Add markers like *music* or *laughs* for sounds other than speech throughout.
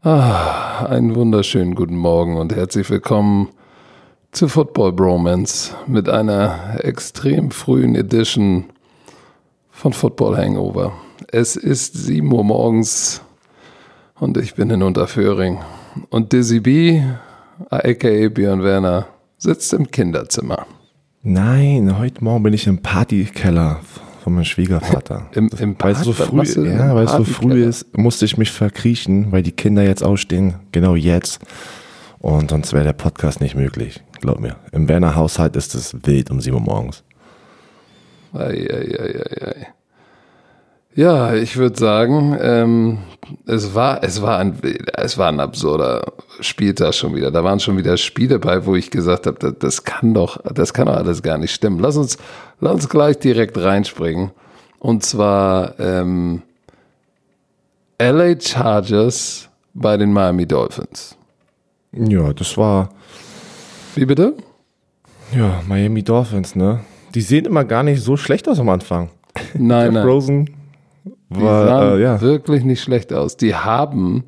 Ah, einen wunderschönen guten Morgen und herzlich willkommen zu Football Bromance mit einer extrem frühen Edition von Football Hangover. Es ist 7 Uhr morgens und ich bin in Unterföhring. Und Dizzy B, aka Björn Werner, sitzt im Kinderzimmer. Nein, heute Morgen bin ich im Partykeller von meinem Schwiegervater. Im, im weil es so früh, ja, weil es so früh ist, musste ich mich verkriechen, weil die Kinder jetzt ausstehen, genau jetzt. Und sonst wäre der Podcast nicht möglich, glaub mir. Im Werner Haushalt ist es wild um 7 Uhr morgens. Ei, ei, ei, ei, ei. Ja, ich würde sagen, ähm, es war, es war ein, es war ein absurder Spieltag schon wieder. Da waren schon wieder Spiele bei, wo ich gesagt habe, das, das kann doch, das kann doch alles gar nicht stimmen. Lass uns, lass uns gleich direkt reinspringen. Und zwar ähm, LA Chargers bei den Miami Dolphins. Ja, das war. Wie bitte? Ja, Miami Dolphins, ne? Die sehen immer gar nicht so schlecht aus am Anfang. Nein, nein. Rosen die sahen äh, ja. wirklich nicht schlecht aus. Die haben,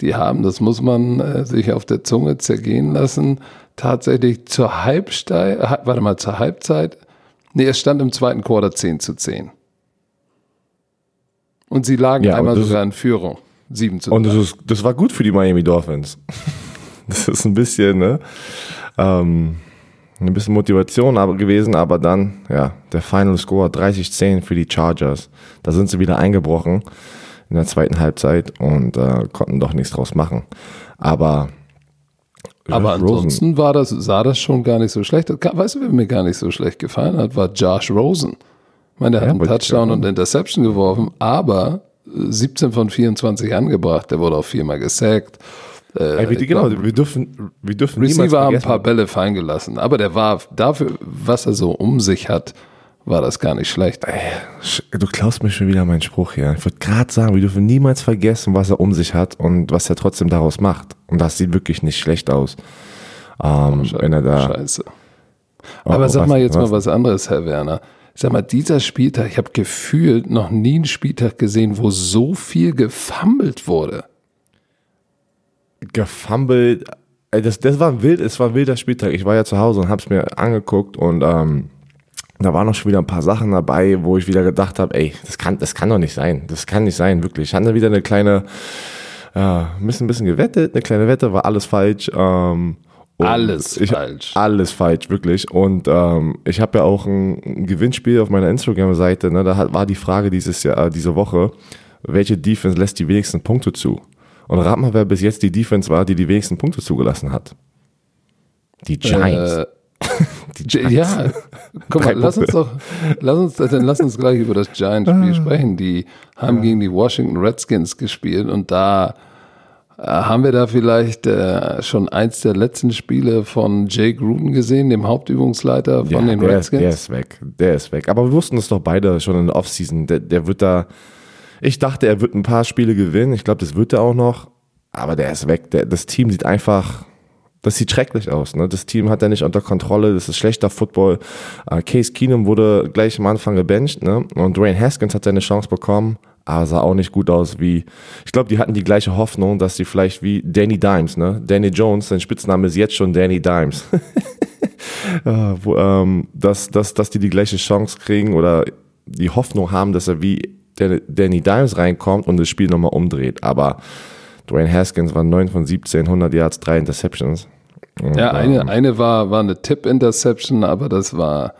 die haben, das muss man äh, sich auf der Zunge zergehen lassen, tatsächlich zur Halbzeit, warte mal, zur Halbzeit, nee, es stand im zweiten Quarter 10 zu 10. Und sie lagen ja, einmal sogar in Führung. 7 zu 10. Und das, ist, das war gut für die Miami Dolphins. *laughs* das ist ein bisschen, ne? Ähm, ein bisschen Motivation aber gewesen, aber dann, ja, der Final Score 30-10 für die Chargers. Da sind sie wieder eingebrochen in der zweiten Halbzeit und äh, konnten doch nichts draus machen. Aber aber ansonsten war das, sah das schon gar nicht so schlecht. Weißt du, wer mir gar nicht so schlecht gefallen hat, war Josh Rosen. Ich meine, der ja, hat einen Touchdown und Interception geworfen, aber 17 von 24 angebracht. Der wurde auch viermal gesackt. Äh, wie, genau, glaub, wir dürfen, wir dürfen Receiver haben ein paar Bälle fallen gelassen, aber der war dafür, was er so um sich hat, war das gar nicht schlecht. Du klaust mir schon wieder meinen Spruch hier. Ich würde gerade sagen, wir dürfen niemals vergessen, was er um sich hat und was er trotzdem daraus macht. Und das sieht wirklich nicht schlecht aus. Ähm, oh, wenn er da. Scheiße. Aber oh, sag was, mal jetzt was? mal was anderes, Herr Werner. Sag mal, dieser Spieltag, ich habe gefühlt noch nie einen Spieltag gesehen, wo so viel gefummelt wurde gefummelt. Äh, das, das war wild, es war ein wilder Spieltag. Ich war ja zu Hause und habe es mir angeguckt und ähm, da waren noch schon wieder ein paar Sachen dabei, wo ich wieder gedacht habe, ey, das kann, das kann doch nicht sein. Das kann nicht sein, wirklich. Ich hatte wieder eine kleine, äh, ein bisschen, ein bisschen gewettet, eine kleine Wette, war alles falsch. Ähm, alles ich, falsch. Alles falsch, wirklich. Und ähm, ich habe ja auch ein, ein, Gewinnspiel auf meiner Instagram-Seite. Ne? Da hat, war die Frage dieses Jahr, diese Woche, welche Defense lässt die wenigsten Punkte zu? Und rat mal, wer bis jetzt die Defense war, die die wenigsten Punkte zugelassen hat. Die Giants. Äh, *laughs* die Giants. Ja, guck mal, lass uns doch, lass uns, dann lass uns gleich über das Giants-Spiel ah. sprechen. Die haben ja. gegen die Washington Redskins gespielt und da äh, haben wir da vielleicht äh, schon eins der letzten Spiele von Jay Gruden gesehen, dem Hauptübungsleiter von ja, den der Redskins? Ist, der ist weg. Der ist weg. Aber wir wussten es doch beide schon in der Offseason. Der, der wird da, ich dachte, er wird ein paar Spiele gewinnen. Ich glaube, das wird er auch noch. Aber der ist weg. Der, das Team sieht einfach, das sieht schrecklich aus. Ne? Das Team hat er nicht unter Kontrolle. Das ist schlechter Football. Uh, Case Keenum wurde gleich am Anfang gebencht. Ne? Und Dwayne Haskins hat seine Chance bekommen. Aber sah auch nicht gut aus wie, ich glaube, die hatten die gleiche Hoffnung, dass sie vielleicht wie Danny Dimes, ne? Danny Jones, sein Spitzname ist jetzt schon Danny Dimes. uh, *laughs* wo, ähm, dass, dass, dass die die gleiche Chance kriegen oder die Hoffnung haben, dass er wie Danny Dimes reinkommt und das Spiel nochmal umdreht. Aber Dwayne Haskins war 9 von 17, 100 Yards, 3 Interceptions. Und, ja, eine, ähm, eine war, war eine Tip-Interception, aber das war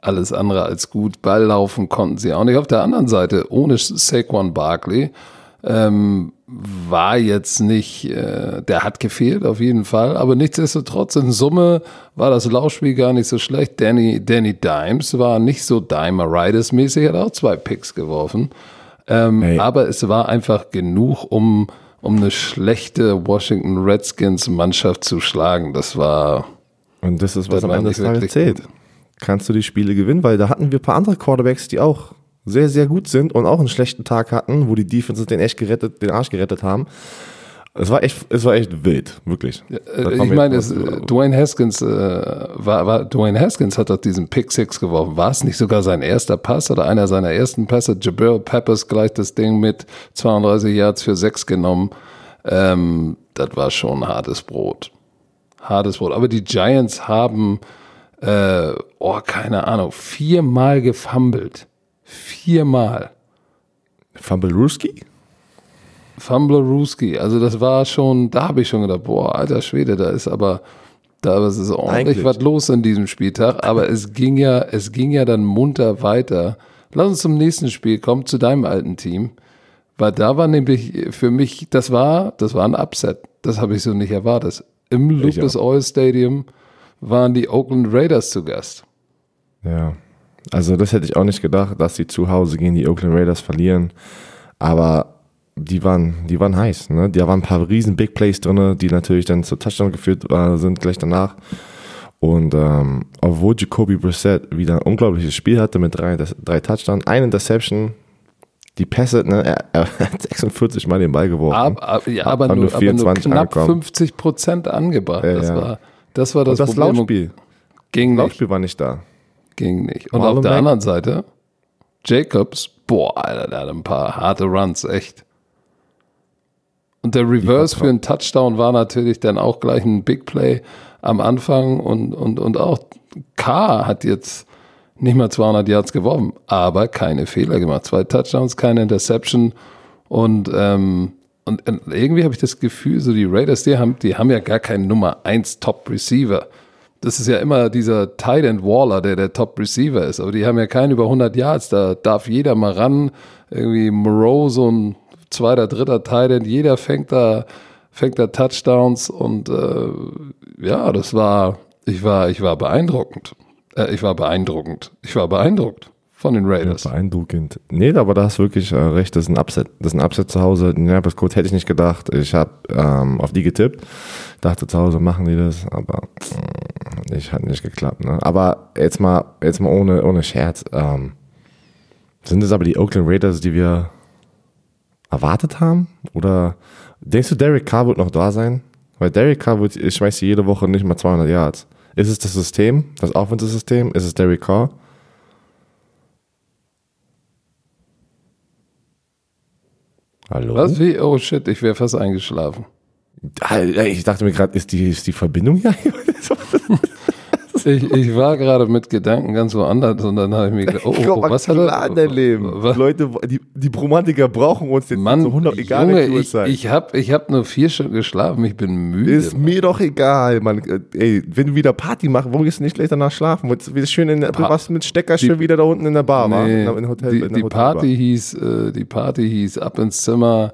alles andere als gut. Ball laufen konnten sie auch nicht. Auf der anderen Seite, ohne Saquon Barkley, ähm, war jetzt nicht, äh, der hat gefehlt auf jeden Fall, aber nichtsdestotrotz in Summe war das Laufspiel gar nicht so schlecht. Danny, Danny Dimes war nicht so Dimer-Riders-mäßig, hat auch zwei Picks geworfen. Ähm, hey. Aber es war einfach genug, um, um eine schlechte Washington Redskins-Mannschaft zu schlagen. Das war. Und das ist, was am Ende des Tages zählt. Kannst du die Spiele gewinnen, weil da hatten wir ein paar andere Quarterbacks, die auch sehr, sehr gut sind und auch einen schlechten Tag hatten, wo die Defenses den echt gerettet, den Arsch gerettet haben. Es war echt, es war echt wild, wirklich. Äh, ich meine, es, äh, Dwayne Haskins, äh, war, war, Dwayne Haskins hat doch diesen Pick Six geworfen. War es nicht sogar sein erster Pass oder einer seiner ersten Pässe? Jabril Peppers gleich das Ding mit 32 Yards für sechs genommen. ähm, das war schon hartes Brot. Hartes Brot. Aber die Giants haben, äh, oh, keine Ahnung, viermal gefummelt. Viermal. Fumble Ruski? Fumblerooski. Also das war schon, da habe ich schon gedacht, boah, alter Schwede, da ist aber, da ist es ordentlich Eigentlich. was los in diesem Spieltag. Aber es ging ja, es ging ja dann munter weiter. Lass uns zum nächsten Spiel kommen, zu deinem alten Team. Weil da war nämlich für mich, das war, das war ein Upset. Das habe ich so nicht erwartet. Im Lucas Oil Stadium waren die Oakland Raiders zu Gast. Ja. Also das hätte ich auch nicht gedacht, dass sie zu Hause gegen die Oakland Raiders verlieren. Aber die waren, die waren heiß. Ne? Da waren ein paar riesen Big Plays drin, die natürlich dann zu Touchdown geführt äh, sind gleich danach. Und ähm, obwohl Jacoby Brissett wieder ein unglaubliches Spiel hatte mit drei, drei Touchdowns, eine Interception, die Pässe, ne, er, er *laughs* hat 46 Mal den Ball geworfen. Aber, aber, ja, aber, nur, nur aber nur 24 knapp angekommen. 50 Prozent angebracht. Ja, das, ja. War, das war das, Und das Problem. Laufspiel. Nicht. Laufspiel war nicht da. Ging nicht. Und Marlon auf der Mack- anderen Seite, Jacobs, boah, Alter, der hat ein paar harte Runs, echt. Und der Reverse für einen Touchdown war natürlich dann auch gleich ein Big Play am Anfang und, und, und auch K hat jetzt nicht mal 200 Yards geworfen, aber keine Fehler gemacht. Zwei Touchdowns, keine Interception und, ähm, und äh, irgendwie habe ich das Gefühl, so die Raiders, die haben, die haben ja gar keinen Nummer 1 Top Receiver. Das ist ja immer dieser Tight End Waller, der der Top Receiver ist. Aber die haben ja keinen über 100 Yards. Da darf jeder mal ran. Irgendwie Moreau, so ein zweiter, dritter Tight End. Jeder fängt da, fängt da Touchdowns. Und äh, ja, das war, ich war, ich war beeindruckend. Äh, ich war beeindruckend. Ich war beeindruckt von den Raiders. Beeindruckend. Nee, aber da hast du wirklich äh, recht, das ist ein Upset. Das ist ein Upset zu Hause. Indianapolis Colts hätte ich nicht gedacht. Ich habe ähm, auf die getippt. Dachte zu Hause machen die das, aber mm, ich hat nicht geklappt. Ne? Aber jetzt mal, jetzt mal ohne, ohne Scherz. Ähm, sind es aber die Oakland Raiders, die wir erwartet haben? Oder denkst du, Derek Carr wird noch da sein? Weil Derek Carr wird, ich schmeiß jede Woche nicht mal 200 Yards. Ist es das System, das Offensive-System? Ist es Derek Carr? Hallo? Was? Wie? Oh shit, ich wäre fast eingeschlafen. Ah, Ich dachte mir gerade, ist die, ist die Verbindung hier? *laughs* *laughs* *laughs* Ich, ich war gerade mit Gedanken ganz woanders und dann habe ich mir gedacht, oh, oh, oh was hat er? in dein Leben. Was? Leute, die, die Bromantiker brauchen uns jetzt Mann, zu 100, egal Junge, ich, ich habe ich hab nur vier Stunden geschlafen, ich bin müde. ist mir doch egal, Mann. Ey, wenn du wieder Party machst, warum gehst du nicht gleich danach schlafen? Wieder schön in der, warst mit Stecker schön wieder da unten in der Bar, war? Nee, In, in Hotel, die, in der die. Party hieß, äh, die Party hieß ab ins Zimmer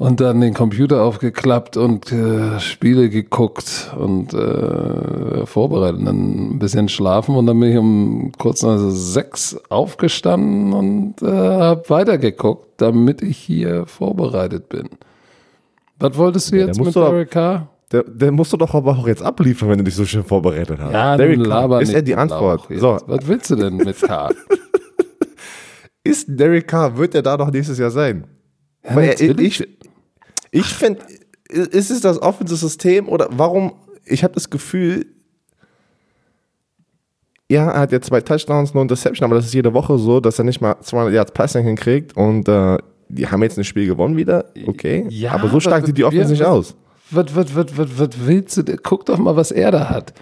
und dann den Computer aufgeklappt und äh, Spiele geguckt und äh, vorbereitet, und dann ein bisschen schlafen und dann bin ich um kurz nach sechs aufgestanden und äh, habe weitergeguckt, damit ich hier vorbereitet bin. Was wolltest du Ja, jetzt mit doch- Derek Carr? Der, der musst du doch aber auch jetzt abliefern, wenn du dich so schön vorbereitet hast. Ja, Derek Carr, ist er die Antwort? So, Was willst du denn mit Carr? *laughs* ist Derek Carr, wird er da noch nächstes Jahr sein? Ja, Weil er, ich ich finde, ist es das offensive System oder warum? Ich habe das Gefühl, ja, er hat jetzt zwei Touchdowns, nur Interception, aber das ist jede Woche so, dass er nicht mal 200 Yards Passing hinkriegt und äh, die haben jetzt ein Spiel gewonnen wieder, okay. Ja, aber so stark sieht die Offense nicht aus. Was, was, was, was, was willst du? Guck doch mal, was er da hat.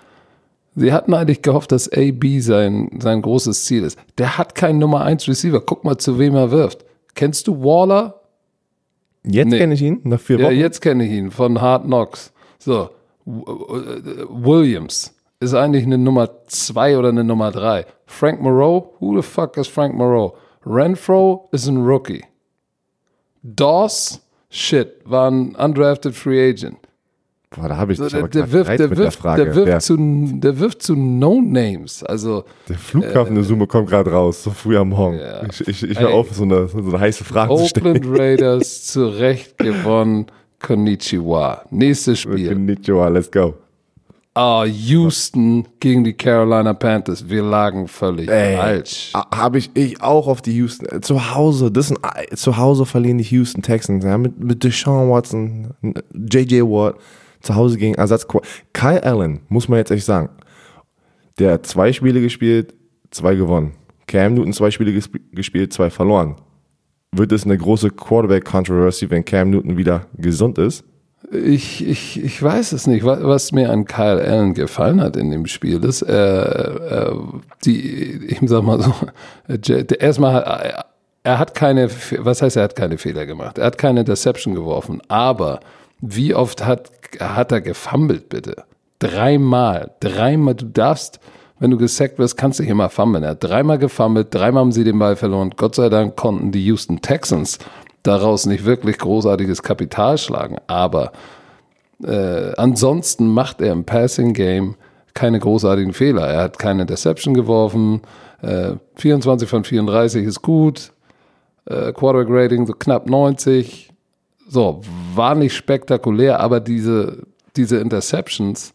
Sie hatten eigentlich gehofft, dass AB sein, sein großes Ziel ist. Der hat keinen Nummer 1 Receiver. Guck mal, zu wem er wirft. Kennst du Waller? Jetzt Nee. kenne ich ihn, nach vier Ja, Wochen. jetzt kenne ich ihn von Hard Knocks. So, äh, Williams ist eigentlich eine Nummer 2 oder eine Nummer 3. Frank Moreau, who the fuck is Frank Moreau? Renfro ist ein Rookie. Dawes, shit, war ein undrafted Free Agent. Boah, da habe ich So, der, aber der, wirft, der, wirft, der Frage. der, wirft der, zu, der wirft zu No-Names. Also, der Flughafen der Summe kommt gerade raus, so früh am Morgen. Ja. Ich, ich, ich höre auf, so eine, so eine heiße Frage zu stellen. Oakland *laughs* Raiders zu Recht gewonnen. Konnichiwa. Nächstes Spiel. Konnichiwa, let's go. Ah, Houston gegen die Carolina Panthers. Wir lagen völlig Ey, falsch. Habe ich, ich auch auf die Houston. äh, Zu Hause, das sind, äh, zu Hause verlieren die Houston Texans. Ja, mit, mit Deshaun Watson, J.J. Watt, zu Hause gegen Ersatz. Kyle Allen, muss man jetzt echt sagen. Der hat zwei Spiele gespielt, zwei gewonnen. Cam Newton zwei Spiele gesp gespielt, zwei verloren. wird es eine große Quarterback-Controversy, wenn Cam Newton wieder gesund ist? Ich, ich, ich weiß es nicht. Was mir an Kyle Allen gefallen hat in dem Spiel, ist, äh, äh, die, ich sag mal so, *laughs* erstmal hat, er hat keine, was heißt, er hat keine Fehler gemacht? Er hat keine Deception geworfen, aber wie oft hat, hat er gefummelt, bitte? Dreimal, dreimal, du darfst, wenn du gesackt wirst, kannst du nicht immer fummeln. Er hat dreimal gefummelt, dreimal haben sie den Ball verloren. Gott sei Dank konnten die Houston Texans daraus nicht wirklich großartiges Kapital schlagen. Aber äh, ansonsten macht er im Passing Game keine großartigen Fehler. Er hat keine Deception geworfen. Äh, 24 von 34 ist gut. Äh, Quarterback Rating so knapp 90. So, war nicht spektakulär, aber diese, diese Interceptions,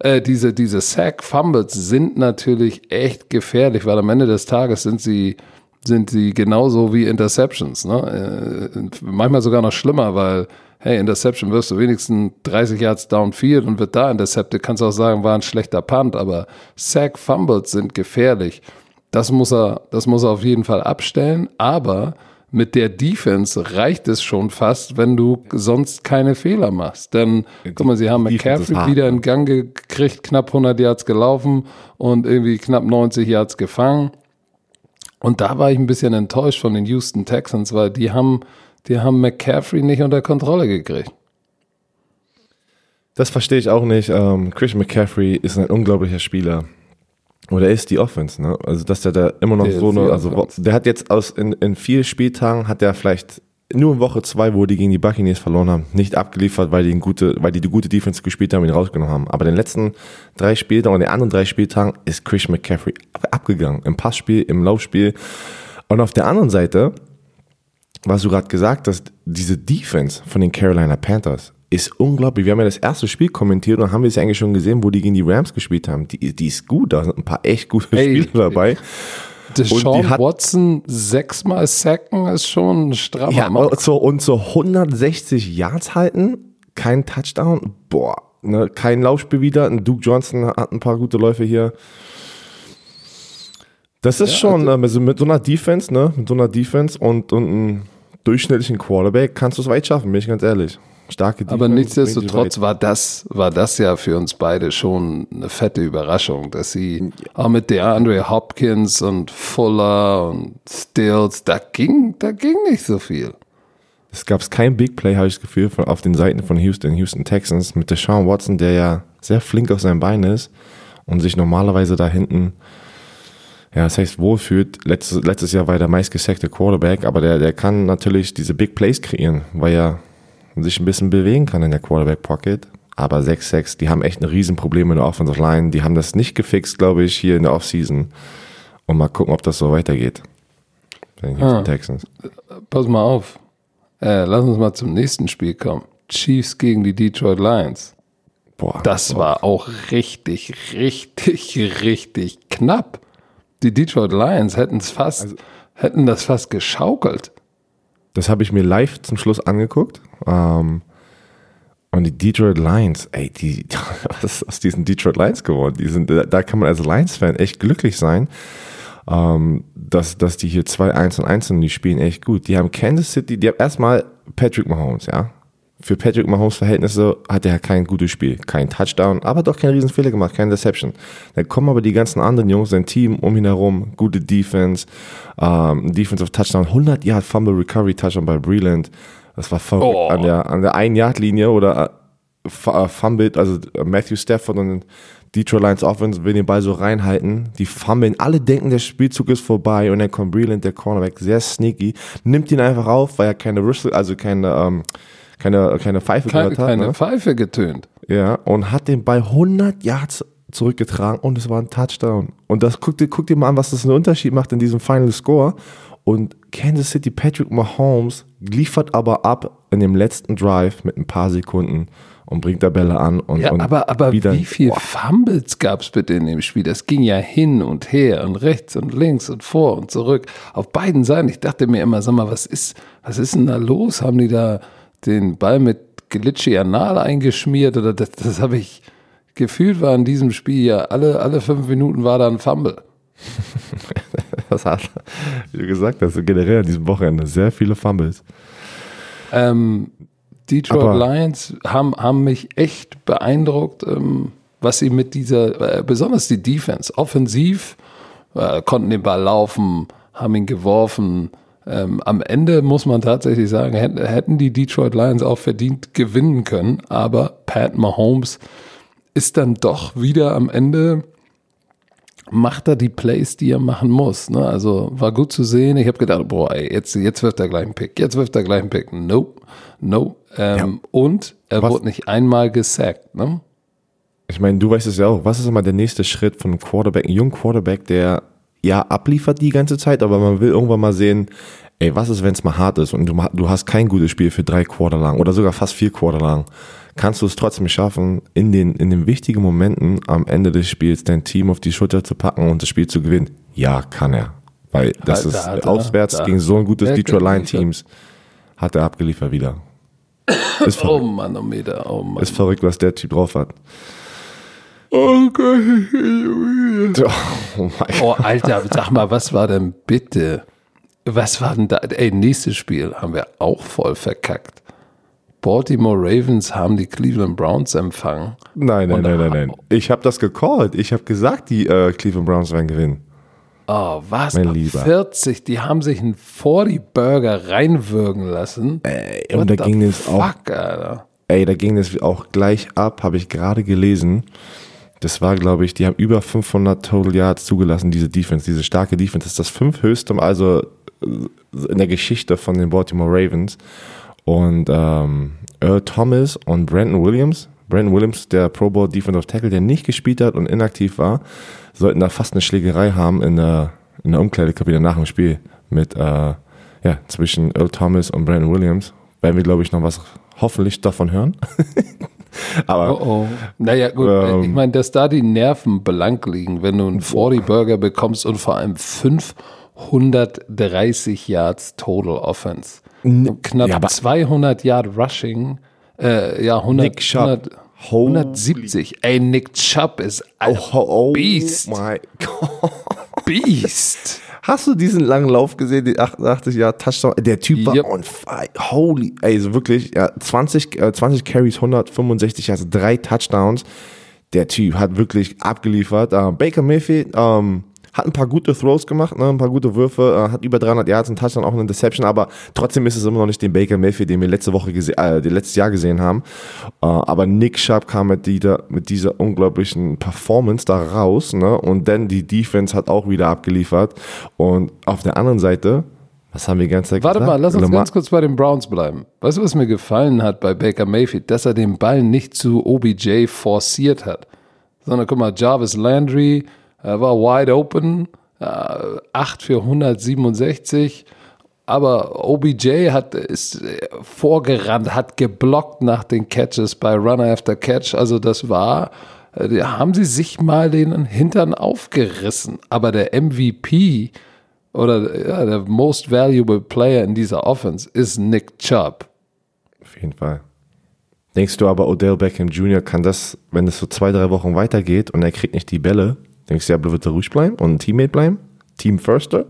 äh, diese, diese Sack-Fumbles sind natürlich echt gefährlich, weil am Ende des Tages sind sie sind sie genauso wie Interceptions. Ne? Äh, manchmal sogar noch schlimmer, weil, hey, Interception wirst du wenigstens 30 Yards downfield und wird da intercepted. Kannst auch sagen, war ein schlechter Punt, aber Sack Fumbles sind gefährlich. Das muss er, das muss er auf jeden Fall abstellen, aber mit der Defense reicht es schon fast, wenn du sonst keine Fehler machst. Denn, guck mal, sie haben McCaffrey wieder in Gang gekriegt, knapp 100 Yards gelaufen und irgendwie knapp 90 Yards gefangen. Und da war ich ein bisschen enttäuscht von den Houston Texans, weil die haben, die haben McCaffrey nicht unter Kontrolle gekriegt. Das verstehe ich auch nicht. Ähm, Christian McCaffrey ist ein unglaublicher Spieler. Oder ist die Offense, ne? Also, dass der da immer noch der so eine, also, der hat jetzt aus, in, in vier Spieltagen hat der vielleicht nur in Woche zwei, wo die gegen die Buccaneers verloren haben, nicht abgeliefert, weil die, eine gute, weil die die gute Defense gespielt haben ihn rausgenommen haben. Aber in den letzten drei Spieltagen und den anderen drei Spieltagen ist Chris McCaffrey abgegangen. Im Passspiel, im Laufspiel. Und auf der anderen Seite, was du gerade gesagt hast, diese Defense von den Carolina Panthers ist unglaublich. Wir haben ja das erste Spiel kommentiert und haben wir es eigentlich schon gesehen, wo die gegen die Rams gespielt haben. Die, die ist gut, da sind ein paar echt gute hey, Spiele dabei. Deshaun Watson sechsmal sacken ist schon ein strammer ja, und so, und so 160 Yards halten, kein Touchdown, boah, ne, kein Laufspiel wieder. Duke Johnson hat ein paar gute Läufe hier. Das ist ja, schon also, äh, mit so einer Defense, ne, mit so einer Defense und, und einem durchschnittlichen Quarterback kannst du es weit schaffen, bin ich ganz ehrlich starke Defense. Aber nichtsdestotrotz war das, war das ja für uns beide schon eine fette Überraschung, dass sie auch mit der Andre Hopkins und Fuller und Stills, da ging, da ging nicht so viel. Es gab kein Big Play, habe ich das Gefühl, von, auf den Seiten von Houston, Houston Texans mit Deshaun Watson, der ja sehr flink auf seinem Bein ist und sich normalerweise da hinten ja, das heißt wohlfühlt. Letztes, letztes Jahr war er der meistgesackte Quarterback, aber der, der kann natürlich diese Big Plays kreieren, weil er sich ein bisschen bewegen kann in der Quarterback Pocket. Aber 6-6, die haben echt ein Riesenproblem in der Offensive Line. Die haben das nicht gefixt, glaube ich, hier in der Offseason. Und mal gucken, ob das so weitergeht. Ah, Texans. Pass mal auf. Äh, lass uns mal zum nächsten Spiel kommen. Chiefs gegen die Detroit Lions. Boah, das boah. war auch richtig, richtig, richtig knapp. Die Detroit Lions hätten es fast, also, hätten das fast geschaukelt. Das habe ich mir live zum Schluss angeguckt. Ähm, und die Detroit Lions, ey, die, *laughs* was ist aus diesen Detroit Lions geworden? Die sind, da kann man als Lions-Fan echt glücklich sein, ähm, dass, dass die hier 2-1 und 1 sind, die spielen echt gut. Die haben Kansas City, die haben erstmal Patrick Mahomes, ja für Patrick Mahomes Verhältnisse hat er kein gutes Spiel. Kein Touchdown, aber doch keinen Riesenfehler gemacht, keine Deception. Dann kommen aber die ganzen anderen Jungs, sein Team um ihn herum, gute Defense, ähm, Defensive Touchdown, 100 Yard Fumble Recovery Touchdown bei Breland. Das war verrückt. Oh. An der, an der 1-Yard-Linie oder äh, äh, fumbled, also äh, Matthew Stafford und Detroit Lions Offense will den Ball so reinhalten. Die fummeln, alle denken, der Spielzug ist vorbei und dann kommt Breland, der Cornerback, sehr sneaky, nimmt ihn einfach auf, weil er keine Whistle, also keine, ähm, keine, keine Pfeife keine, gehört hat. Keine ne? Pfeife getönt. Ja, und hat den Ball 100 Yards zurückgetragen und es war ein Touchdown. Und das guck dir, guck dir mal an, was das einen Unterschied macht in diesem Final Score. Und Kansas City Patrick Mahomes liefert aber ab in dem letzten Drive mit ein paar Sekunden und bringt da Bälle an. Und, ja, und aber, aber wieder, wie viel boah. Fumbles gab es bitte in dem Spiel? Das ging ja hin und her und rechts und links und vor und zurück auf beiden Seiten. Ich dachte mir immer, sag mal, was ist, was ist denn da los? Haben die da den Ball mit Glitchy Anal eingeschmiert oder das, das habe ich gefühlt war in diesem Spiel ja alle, alle fünf Minuten war da ein Fumble. *laughs* das hat, wie du gesagt hast, generell an diesem Wochenende sehr viele Fumbles. Ähm, Detroit Aber- Lions haben, haben mich echt beeindruckt, ähm, was sie mit dieser, äh, besonders die Defense, offensiv, äh, konnten den Ball laufen, haben ihn geworfen. Ähm, am Ende muss man tatsächlich sagen, hätten, die Detroit Lions auch verdient gewinnen können, aber Pat Mahomes ist dann doch wieder am Ende macht er die Plays, die er machen muss. Ne? Also war gut zu sehen. Ich habe gedacht, boah, ey, jetzt, jetzt wirft er gleich einen Pick. Jetzt wirft er gleich einen Pick. Nope, nope. Ähm, Und er Was- wurde nicht einmal gesackt. Ne? Ich meine, du weißt es ja auch. Was ist immer der nächste Schritt von einem Quarterback, einem jungen Quarterback, der ja abliefert die ganze Zeit, aber man will irgendwann mal sehen, ey, was ist, wenn es mal hart ist und du, du hast kein gutes Spiel für drei Quarter lang oder sogar fast vier Quarter lang. Kannst du es trotzdem schaffen, in den, in den wichtigen Momenten am Ende des Spiels dein Team auf die Schulter zu packen und das Spiel zu gewinnen? Ja, kann er. Weil das Da- ist da auswärts da- gegen so ein gutes Detroit geliefert. Teams hat er abgeliefert wieder. *coughs* Ist Oh verrückt, Manometer, oh Mann. ist verrückt was der Typ drauf hat. Oh Gott. *laughs* Oh mein Oh, Alter, sag mal, was war denn bitte? Was war denn da? Ey, nächstes Spiel haben wir auch voll verkackt. Baltimore Ravens haben die Cleveland Browns empfangen. Nein, nein, nein, nein, nein. Ich habe das gecallt. Ich habe gesagt, die äh, Cleveland Browns werden gewinnen. Oh, was? Mein Lieber. 40, die haben sich einen 40 Burger reinwürgen lassen. Ey, und da the ging es auch, fuck, Alter. ey, da ging es auch gleich ab, habe ich gerade gelesen. Das war, glaube ich, die haben über 500 Total Yards zugelassen, diese Defense, diese starke Defense. Das ist das fünfhöchste, also äh, in der Geschichte von den Baltimore Ravens. Und ähm, Earl Thomas und Brandon Williams, Brandon Williams, der Pro Bowl Defensive Tackle, der nicht gespielt hat und inaktiv war, sollten da fast eine Schlägerei haben in der, in der Umkleidekabine nach dem Spiel mit, äh, ja, zwischen Earl Thomas und Brandon Williams. Werden wir, glaube ich, noch was hoffentlich davon hören. *laughs* Aber Oh oh. Naja, gut, Ähm. ich meine, dass da die Nerven blank liegen, wenn du einen 40 Burger bekommst und vor allem 530 Yards Total Offense. Und knapp ja, aber- 200 Yard Rushing. Äh, ja, 100, Nick Chubb. 100, 170. Ey, Nick Chubb ist ein oh, oh Beast. my *laughs* God. Beast. Hast du diesen langen Lauf gesehen, die 88 Jahre Touchdown? Der Typ war Yep. on fire. Holy, ey, so wirklich, ja, 20, äh, 20 Carries, 165 Yards, drei Touchdowns. Der Typ hat wirklich abgeliefert. Äh, Baker Mayfield ähm, hat ein paar gute Throws gemacht, ne, ein paar gute Würfe, äh, hat über 300 Yards, einen Touchdown, auch eine Deception, aber trotzdem ist es immer noch nicht den Baker Mayfield, den wir letzte Woche gesehen, äh, letztes Jahr gesehen haben. Äh, aber Nick Sharp kam mit dieser, mit dieser unglaublichen Performance da raus, ne, und dann die Defense hat auch wieder abgeliefert. Und auf der anderen Seite, was haben wir die ganze Zeit Warte gesagt? mal, lass uns Lamar- ganz kurz bei den Browns bleiben. Weißt du, was mir gefallen hat bei Baker Mayfield? Dass er den Ball nicht zu OBJ forciert hat. Sondern guck mal, Jarvis Landry war wide open, äh, 8 für 167. Aber OBJ hat, ist äh, vorgerannt, hat geblockt nach den Catches bei Runner after Catch. Also das war, äh, haben sie sich mal den Hintern aufgerissen. Aber der MVP oder ja, der most valuable player in dieser Offense ist Nick Chubb. Auf jeden Fall. Denkst du aber, Odell Beckham Jr. kann das, wenn es so zwei, drei Wochen weitergeht und er kriegt nicht die Bälle, denkst du, er wird er ruhig bleiben und ein Teammate bleiben? Team Firster?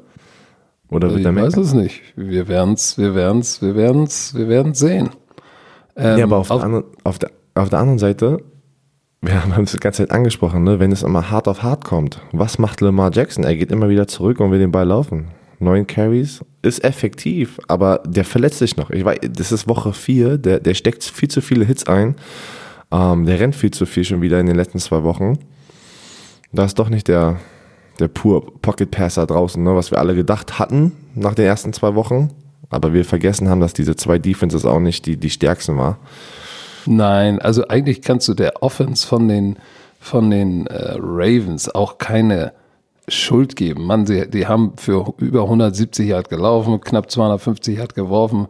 Oder wird Ich er weiß es nicht. Wir werden's, wir werden's, wir werden's, wir werden's sehen. Ähm, ja, aber auf, auf- der anderen, auf, der, auf der anderen Seite, wir haben es die ganze Zeit angesprochen, ne? wenn es immer hart auf hart kommt, was macht Lamar Jackson? Er geht immer wieder zurück und will den Ball laufen. Neun Carries ist effektiv, aber der verletzt sich noch. Ich weiß, das ist Woche vier, der, der steckt viel zu viele Hits ein. Ähm, der rennt viel zu viel schon wieder in den letzten zwei Wochen. Da ist doch nicht der, der pure Pocket Passer draußen, ne, was wir alle gedacht hatten nach den ersten zwei Wochen. Aber wir vergessen haben, dass diese zwei Defenses auch nicht die, die stärksten war. Nein, also eigentlich kannst du der Offense von den, von den äh, Ravens auch keine Schuld geben. Mann, sie, die haben für über 170 Yard gelaufen, knapp 250 Yard geworfen.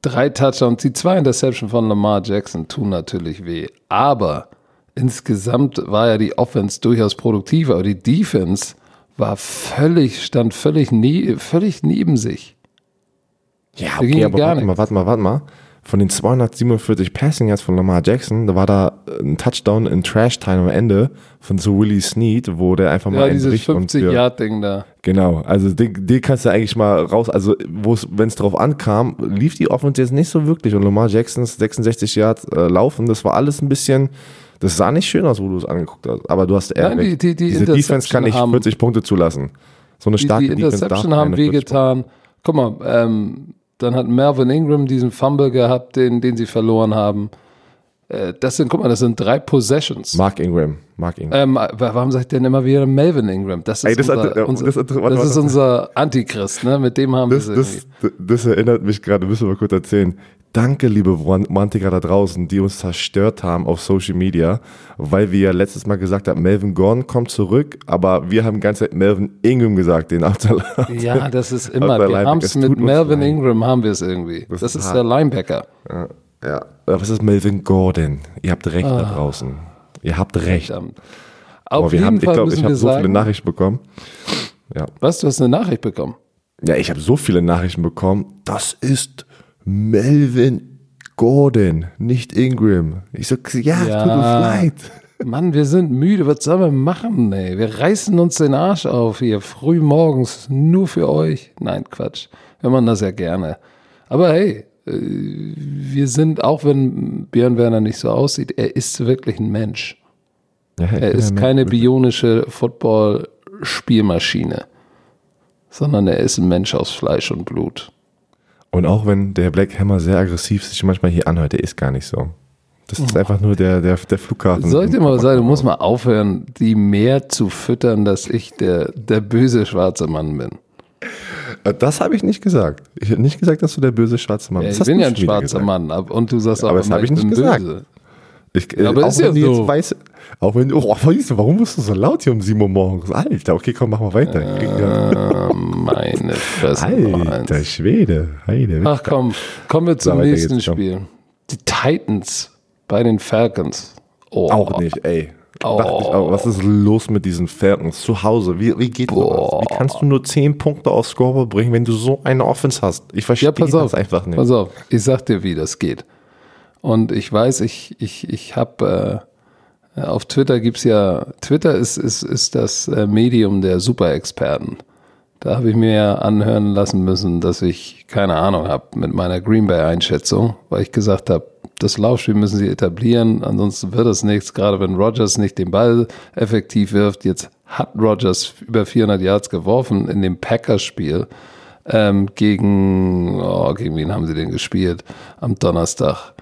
Drei Touchdowns, die zwei Interception von Lamar Jackson tun natürlich weh. Aber insgesamt war ja die Offense durchaus produktiv, aber die Defense war völlig, stand völlig, nie, völlig neben sich. Ja, ging okay, ja aber gar warte mal, warte mal, warte mal. Von den 247 Passing Yards von Lamar Jackson, da war da ein Touchdown in Trash Time am Ende von so Willie Snead, wo der einfach mal Ja, dieses bricht und 50 für, Yard Ding da. Genau, also den, den kannst du eigentlich mal raus, also wenn es drauf ankam, lief die Offense jetzt nicht so wirklich und Lamar Jacksons 66 Yards äh, laufen, das war alles ein bisschen, das sah nicht schön aus, wo du es angeguckt hast, aber du hast Nein, die, die, die Diese Defense kann nicht 40 Punkte zulassen. So eine starke die, die Interception haben wehgetan. Guck mal, ähm, dann hat Melvin Ingram diesen Fumble gehabt, den, den sie verloren haben. Äh, das sind, guck mal, das sind drei Possessions. Mark Ingram. Mark Ingram. Ähm, warum sagt denn immer wieder Melvin Ingram? Das ist Ey, das, unser, hat, unser, das, das, das ist unser Antichrist, ne? Mit dem haben das, wir das, das erinnert mich gerade, müssen wir kurz erzählen. Danke, liebe Romantiker da draußen, die uns zerstört haben auf Social Media, weil wir ja letztes Mal gesagt haben, Melvin Gordon kommt zurück, aber wir haben die ganze Zeit Melvin Ingram gesagt, den After Ja, das ist immer, wir haben es mit Melvin Ingram, haben wir es irgendwie. Das, das ist, ist der Linebacker. Ja. Ja, aber es ist Melvin Gordon. Ihr habt recht ah. da draußen. Ihr habt recht. Verdammt. Auf aber jeden haben, Fall ich glaube, ich habe so viele Nachrichten bekommen. Ja. Was, du hast eine Nachricht bekommen? Ja, ich habe so viele Nachrichten bekommen. Das ist Melvin Gordon, nicht Ingram. Ich so, ja, ja. tut mir leid. Mann, wir sind müde. Was sollen wir machen, ey? Wir reißen uns den Arsch auf hier früh morgens nur für euch. Nein, Quatsch. Wir machen das ja gerne. Aber hey, äh, wir sind, auch wenn Björn Werner nicht so aussieht, er ist wirklich ein Mensch. Ja, er ist keine bionische Football-Spielmaschine, sondern er ist ein Mensch aus Fleisch und Blut. Und auch wenn der Black Hammer sehr aggressiv sich manchmal hier anhört, der ist gar nicht so. Das ist einfach nur der, der, der Flughafen. Soll ich dir mal sagen, du musst mal aufhören, die mehr zu füttern, dass ich der, der böse schwarze Mann bin. Äh, das habe ich nicht gesagt. Ich habe nicht gesagt, dass du der böse schwarze Mann bist. Ja, ich bin ja ein schwarzer gesagt. Mann und du sagst auch, aber das habe ich nicht gesagt. Böse. Ich, ja, aber auch ist ja so. Weiß, auch wenn, oh, warum bist du so laut hier um 7 Uhr morgens? Alter, okay, komm, mach mal weiter. Äh, meine Fresse. Alter Schwede. Heide, Ach komm, kommen wir zum so, nächsten Spiel. Die Titans bei den Falcons. Oh. Auch nicht, ey. Oh. was ist los mit diesen Falcons zu Hause? Wie, wie geht Boah. das? Wie kannst du nur 10 Punkte aufs Scoreboard bringen, wenn du so eine Offense hast? Ich verstehe ja, das auf, einfach nicht. Pass auf, ich sag dir, wie das geht. Und ich weiß, ich, ich, ich habe äh, auf Twitter gibt's ja, Twitter ist, ist, ist das äh, Medium der Superexperten. Da habe ich mir ja anhören lassen müssen, dass ich keine Ahnung habe mit meiner Green Bay-Einschätzung, weil ich gesagt habe, das Laufspiel müssen sie etablieren, ansonsten wird es nichts, gerade wenn Rogers nicht den Ball effektiv wirft. Jetzt hat Rogers über 400 Yards geworfen in dem Packers-Spiel ähm, gegen, oh, gegen wen haben sie denn gespielt am Donnerstag?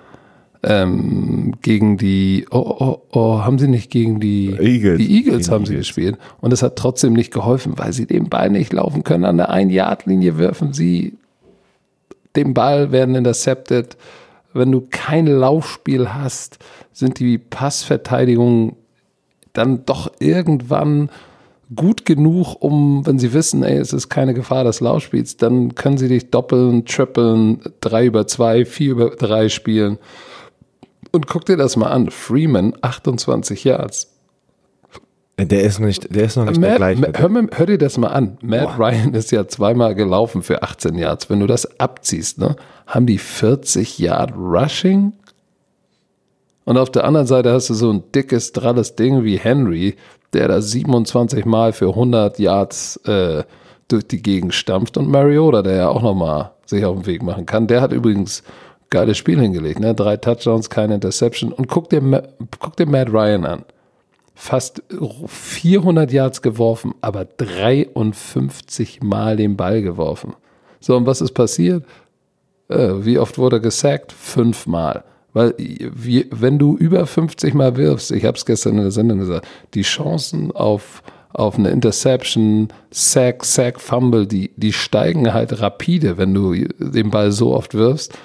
Ähm, gegen die, oh, oh, oh, haben sie nicht gegen die Eagles, die Eagles haben Eagles. sie gespielt. Und es hat trotzdem nicht geholfen, weil sie den Ball nicht laufen können. An der Ein-Yard-Linie werfen sie den Ball, werden intercepted wenn du kein Laufspiel hast, sind die Passverteidigungen dann doch irgendwann gut genug, um, wenn sie wissen, ey, es ist keine Gefahr des Laufspiels, dann können sie dich doppeln, trippeln, drei über zwei, vier über drei spielen. Und guck dir das mal an. Freeman, 28 Yards. Der ist, nicht, der ist noch nicht Matt, der gleiche. Hör, hör, dir das mal an. Matt Boah. Ryan ist ja zweimal gelaufen für 18 Yards. Wenn du das abziehst, ne, haben die 40 Yard Rushing. Und auf der anderen Seite hast du so ein dickes, dralles Ding wie Henry, der da 27 Mal für 100 Yards äh, durch die Gegend stampft. Und Mariota, der ja auch nochmal sich auf den Weg machen kann. Der hat übrigens geiles Spiel hingelegt. Ne? Drei Touchdowns, keine Interception. Und guck dir, guck dir Matt Ryan an fast 400 Yards geworfen, aber 53 Mal den Ball geworfen. So, und was ist passiert? Äh, wie oft wurde gesackt? Fünfmal. Weil, wie, wenn du über 50 Mal wirfst, ich habe es gestern in der Sendung gesagt, die Chancen auf, auf eine Interception, Sack, Sack, Fumble, die, die steigen halt rapide, wenn du den Ball so oft wirfst.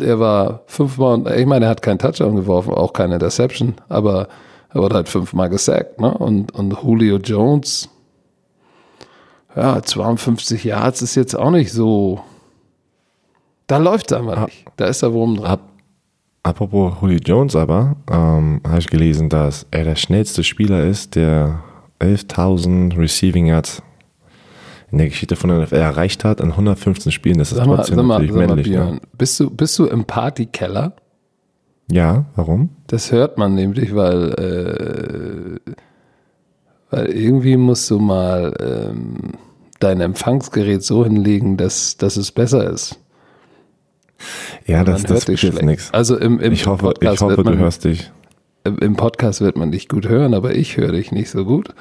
Er war fünfmal, ich meine, er hat keinen Touchdown geworfen, auch keine Interception, aber er wurde halt fünfmal gesackt, ne? Und, und Julio Jones, ja, 52 Yards ist jetzt auch nicht so. Da läuft es einfach nicht. Da ist der Wurm dran. Apropos Julio Jones aber, ähm, habe ich gelesen, dass er der schnellste Spieler ist, der 11.000 Receiving Yards in der Geschichte von der NFL erreicht hat an 115 Spielen. Das ist sag trotzdem mal, natürlich mal, männlich. Mal, ne? bist, du, bist du im Partykeller? Ja, warum? Das hört man nämlich, weil, äh, weil irgendwie musst du mal ähm, dein Empfangsgerät so hinlegen, dass, dass es besser ist. Ja, das, Man das wird jetzt schlecht. nichts. Also im, im Ich hoffe, Podcast ich hoffe wird du man, hörst dich. Im Podcast wird man dich gut hören, aber ich höre dich nicht so gut.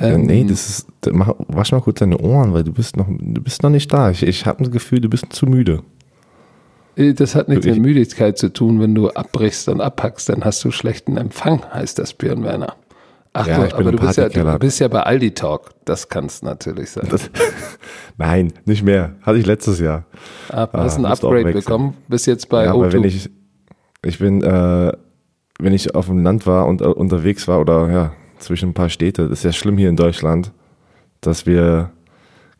Ähm, nee, das ist, mach, wasch mal kurz deine Ohren, weil du bist noch, du bist noch nicht da. Ich, ich habe das Gefühl, du bist zu müde. Äh, Das hat nichts Ich- mit Müdigkeit zu tun. Wenn du abbrichst und abpackst, dann hast du schlechten Empfang, heißt das Björn Werner. Ach, Ja, aber du bist, ja, du bist ja bei Aldi Talk. Das kann es natürlich sein. Das, *laughs* nein, nicht mehr. Hatte ich letztes Jahr. Ah, hast ein musst du auch Upgrade bekommen, bis jetzt bei ja, O2. aber wenn ich, ich bin, äh, wenn ich auf dem Land war und äh, unterwegs war oder ja, zwischen ein paar Städte, das ist ja schlimm hier in Deutschland, dass wir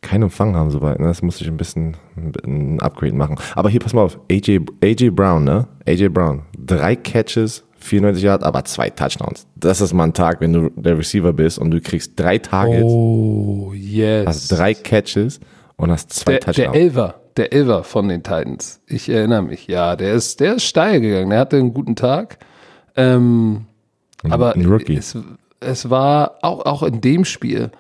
keinen Empfang haben soweit. Ne? Das muss ich ein bisschen ein Upgrade machen. Aber hier, pass mal auf, AJ, AJ Brown, ne? AJ Brown, drei Catches, 94 Yards, aber zwei Touchdowns. Das ist mal ein Tag, wenn du der Receiver bist und du kriegst drei Targets, oh, yes. hast drei Catches und hast zwei der, der Touchdowns. Elver, der Elver von den Titans. Ich erinnere mich. Ja, der ist, der ist steil gegangen. Der hatte einen guten Tag. Ähm, aber ein Rookie. Es, es war auch, auch in dem Spiel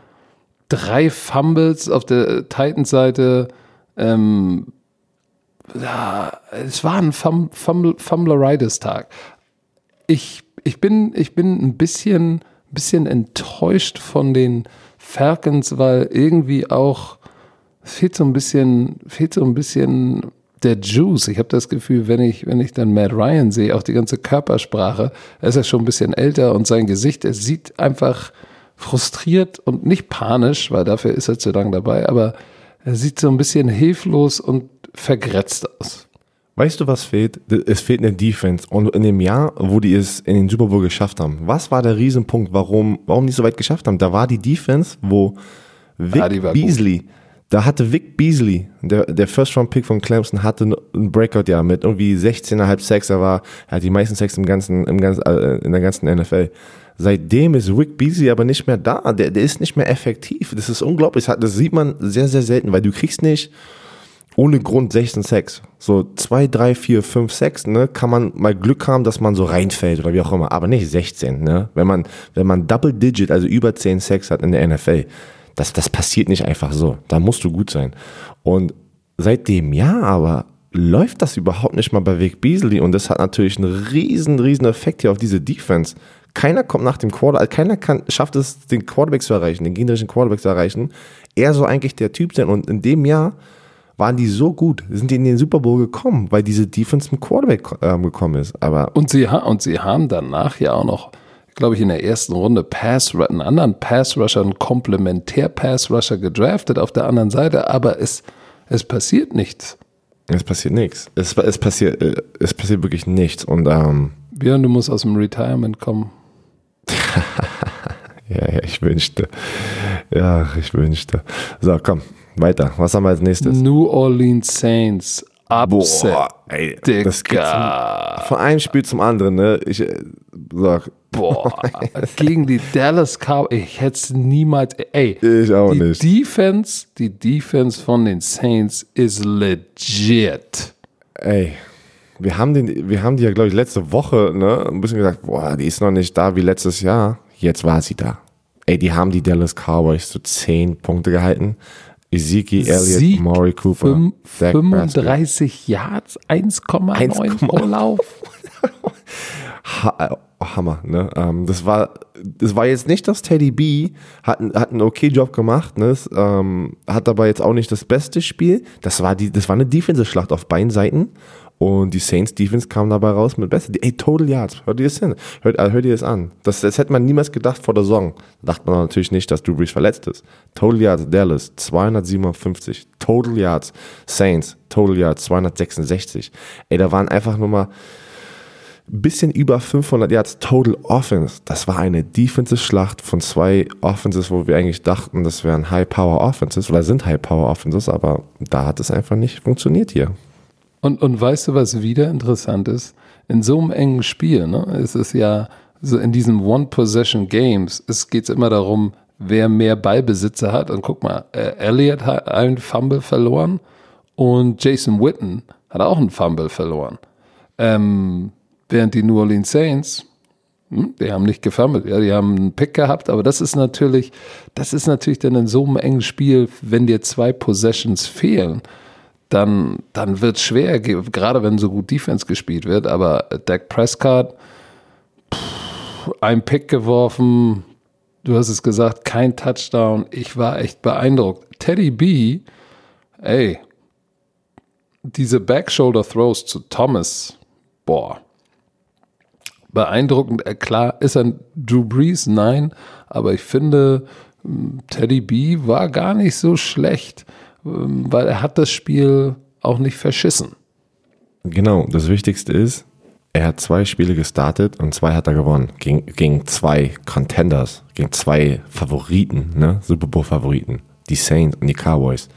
drei Fumbles auf der Titans-Seite. Ähm, ja, es war ein Fum, Fumble, Fumbleitis-Tag. Ich, ich, bin, ich bin ein bisschen, bisschen enttäuscht von den Falcons, weil irgendwie auch fehlt so ein bisschen, fehlt so ein bisschen der Juice. Ich habe das Gefühl, wenn ich, wenn ich dann Matt Ryan sehe, auch die ganze Körpersprache, er ist ja schon ein bisschen älter und sein Gesicht, er sieht einfach frustriert und nicht panisch, weil dafür ist er zu lang dabei, aber er sieht so ein bisschen hilflos und vergrätzt aus. Weißt du, was fehlt? Es fehlt eine Defense. Und in dem Jahr, wo die es in den Super Bowl geschafft haben, was war der Riesenpunkt, warum, warum die so weit geschafft haben? Da war die Defense, wo Vic Ah, Beasley, da hatte Vic Beasley, der, der First-Round-Pick von Clemson, hatte ein Breakout-Jahr mit irgendwie 16,5 Sacks. Er war, er hat die meisten Sacks im ganzen, im ganzen, äh, in der ganzen NFL. Seitdem ist Vic Beasley aber nicht mehr da. Der, der ist nicht mehr effektiv. Das ist unglaublich. Das sieht man sehr, sehr selten, weil du kriegst nicht, ohne Grund 16 Sex. So 2, 3, 4, 5, 6, ne, kann man mal Glück haben, dass man so reinfällt oder wie auch immer, aber nicht 16, ne? Wenn man, wenn man Double Digit, also über 10 Sex hat in der NFL, das, das passiert nicht einfach so. Da musst du gut sein. Und seit dem Jahr aber läuft das überhaupt nicht mal bei Vic Beasley und das hat natürlich einen riesen, riesen Effekt hier auf diese Defense. Keiner kommt nach dem Quarterback, keiner kann, schafft es, den Quarterback zu erreichen, den gegnerischen Quarterback zu erreichen. Er soll eigentlich der Typ sein und in dem Jahr waren die so gut, sind die in den Super Bowl gekommen, weil diese Defense im Quarterback ähm, gekommen ist. Aber Und sie, und sie haben danach ja auch noch, glaube ich, in der ersten Runde Pass, einen anderen Pass-Rusher, einen Komplementär-Pass-Rusher gedraftet auf der anderen Seite, aber es, es passiert nichts. es passiert nichts. Es, es, passiert, äh, es passiert wirklich nichts. Und ähm, Björn, du musst aus dem Retirement kommen. *laughs* ja, ja, ich wünschte. Ja, ich wünschte. So, komm, weiter. Was haben wir als nächstes? New Orleans Saints. Upset. ey, Digga. das geht zum, von einem Spiel zum anderen, ne? Ich äh, sag, Boah, *laughs* gegen die Dallas Cowboys. Ich hätte es niemals. Ey, Ich auch die nicht. Defense, die Defense von den Saints ist legit. ey, wir haben, den, wir haben die ja, glaube ich, letzte Woche ne, ein bisschen gesagt, boah, die ist noch nicht da wie letztes Jahr. Jetzt war sie da. Ey, die haben die Dallas Cowboys zu 10 Punkte gehalten. Ezekiel Elliott, Sieg, Maury Cooper, fünf- Dak Prescott. 35 Yards, 1,9 1,9. pro Lauf. Ha äh, Hammer, ne? Ähm, das war, das war jetzt nicht das Teddy B, hat, einen- hat einen okay Job gemacht, ne? Es, ähm, hat aber jetzt auch nicht das beste Spiel. Das war die, das war eine Defensive-Schlacht auf beiden Seiten. Und die Saints Defense kam dabei raus mit besser. Ey, Total Yards, hört ihr das hin? Hört, äh, hört ihr das an? Das, das hätte man niemals gedacht vor der Saison. Da dachte man natürlich nicht, dass Drew verletzt ist. Total Yards, Dallas, 257. Total Yards, Saints, Total Yards, 266. Ey, da waren einfach nur mal bisschen über 500 Yards Total Offense. Das war eine Defensive-Schlacht von zwei Offenses, wo wir eigentlich dachten, das wären High-Power-Offenses oder sind High-Power-Offenses, aber da hat es einfach nicht funktioniert hier. Und, und weißt du, was wieder interessant ist? In so einem engen Spiel, ne, ist es ja so in diesen One-Possession-Games, es geht immer darum, wer mehr Ballbesitzer hat. Und guck mal, äh, Elliott hat einen Fumble verloren und Jason Witten hat auch einen Fumble verloren. Ähm, während die New Orleans Saints Hm, die haben nicht gefummelt, ja, die haben einen Pick gehabt, aber das ist natürlich, das ist natürlich dann in so einem engen Spiel, wenn dir zwei Possessions fehlen, dann, dann wird es schwer, gerade wenn so gut Defense gespielt wird, aber Dak Prescott, ein Pick geworfen, du hast es gesagt, kein Touchdown, ich war echt beeindruckt. Teddy B, ey, diese Backshoulder Throws zu Thomas, boah, beeindruckend. Äh, klar ist ein Drew Brees, nein, aber ich finde, hm, Teddy B war gar nicht so schlecht, ähm, weil er hat das Spiel auch nicht verschissen. Genau, das Wichtigste ist, er hat zwei Spiele gestartet und zwei hat er gewonnen. Gegen, gegen zwei Contenders, gegen zwei Favoriten, ne? Super Bowl-Favoriten. Die Saints und die Cowboys.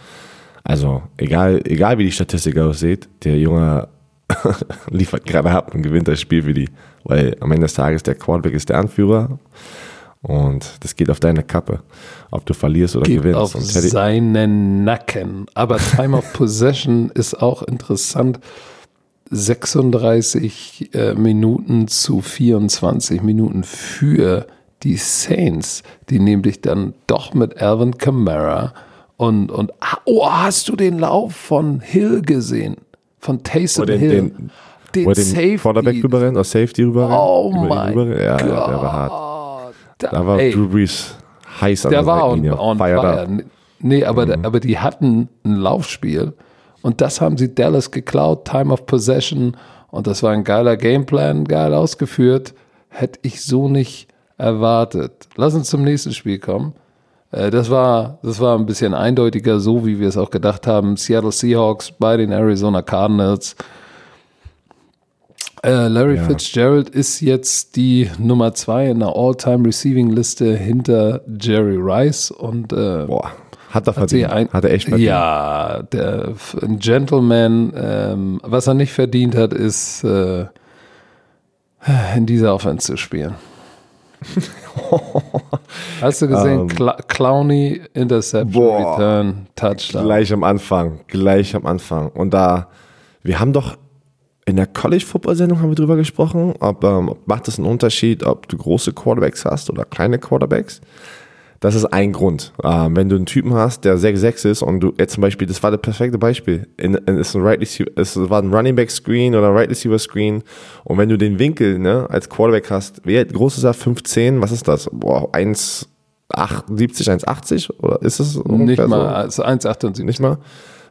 Also, egal, egal wie die Statistik aussieht, der Junge *laughs* liefert gerade ab und gewinnt das Spiel für die. Weil am Ende des Tages der Quarterback ist der Anführer und das geht auf deine Kappe, ob du verlierst oder geht gewinnst. Auf seinen Nacken. Aber Time of Possession *laughs* ist auch interessant. 36 äh, Minuten zu 24 Minuten für die Saints, die nämlich dann doch mit Alvin Kamara und, und oh, hast du den Lauf von Hill gesehen? Von Taysom den, Hill. Den, den, wo den Quarterback rüberrennt, oder Safety rüberrennt? Oh mein Gott. Ja, der war hart. Da, da war ey, Drew Brees heiß an der war on, on fire. Nee, aber, mhm. aber die hatten ein Laufspiel und das haben sie Dallas geklaut, Time of Possession und das war ein geiler Gameplan, geil ausgeführt. Hätte ich so nicht erwartet. Lass uns zum nächsten Spiel kommen. Äh, das war, das war ein bisschen eindeutiger, so wie wir es auch gedacht haben. Seattle Seahawks bei den Arizona Cardinals. Äh, Larry ja. Fitzgerald ist jetzt die Nummer zwei in der All-Time-Receiving-Liste hinter Jerry Rice und äh, Boah, hat er verdient. Ein, hat er echt verdient. Ja, der ein Gentleman. Ähm, was er nicht verdient hat, ist äh, in dieser Offense zu spielen. *laughs* Hast du gesehen? Um, ähm. Clowny, Interception, boah, Return, Touchdown. Gleich am Anfang, gleich am Anfang. Und da, wir haben doch in der College-Football-Sendung haben wir drüber gesprochen, ob ähm, macht es einen Unterschied, ob du große Quarterbacks hast oder kleine Quarterbacks. Das ist ein Grund. Ähm, wenn du einen Typen hast, der 6'6 ist und du jetzt zum Beispiel, das war das perfekte Beispiel, in, in, ist ein right Receiver, es war ein Running Back Screen oder Right Receiver Screen und wenn du den Winkel ne, als Quarterback hast, wie groß ist er? 15? Was ist das? Boah, 1,78, 1,80 oder ist es Nicht mal, also 1,78. Nicht mal?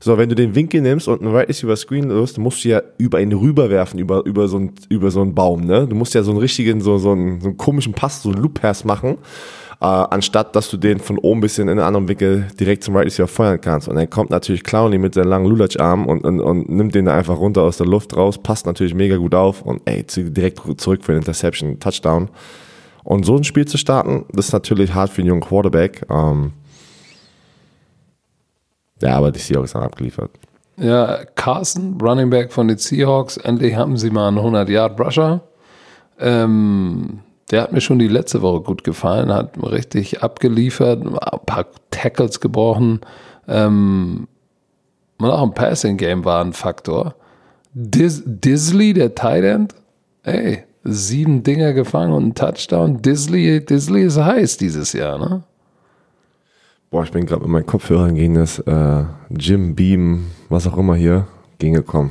So, wenn du den Winkel nimmst und einen Right Receiver Screen löst, musst du ja über ihn rüberwerfen, über, über, so, ein, über so einen Baum, ne? Du musst ja so einen richtigen, so, so, einen, so einen komischen Pass, so einen Loop-Pass machen äh, anstatt dass du den von oben bisschen in einen anderen Winkel direkt zum Right Receiver feuern kannst. Und dann kommt natürlich Clowney mit seinen langen Lulatsch-Arm und, und, und nimmt den einfach runter aus der Luft raus, passt natürlich mega gut auf und ey, direkt zurück für den Interception, Touchdown. Und so ein Spiel zu starten, das ist natürlich hart für einen jungen Quarterback. Ähm ja, aber die Seahawks haben abgeliefert. Ja, Carson, Running Back von den Seahawks, endlich haben sie mal einen 100-Yard-Rusher. Ähm, der hat mir schon die letzte Woche gut gefallen, hat richtig abgeliefert, ein paar Tackles gebrochen. Ähm, und auch im Passing-Game war ein Faktor. Dis Disley, der Tight End, ey, sieben Dinger gefangen und ein Touchdown. Disley, Disley ist heiß dieses Jahr, ne? Boah, ich bin gerade mit meinen Kopfhörern gegen das äh, Jim Beam, was auch immer hier, gegengekommen.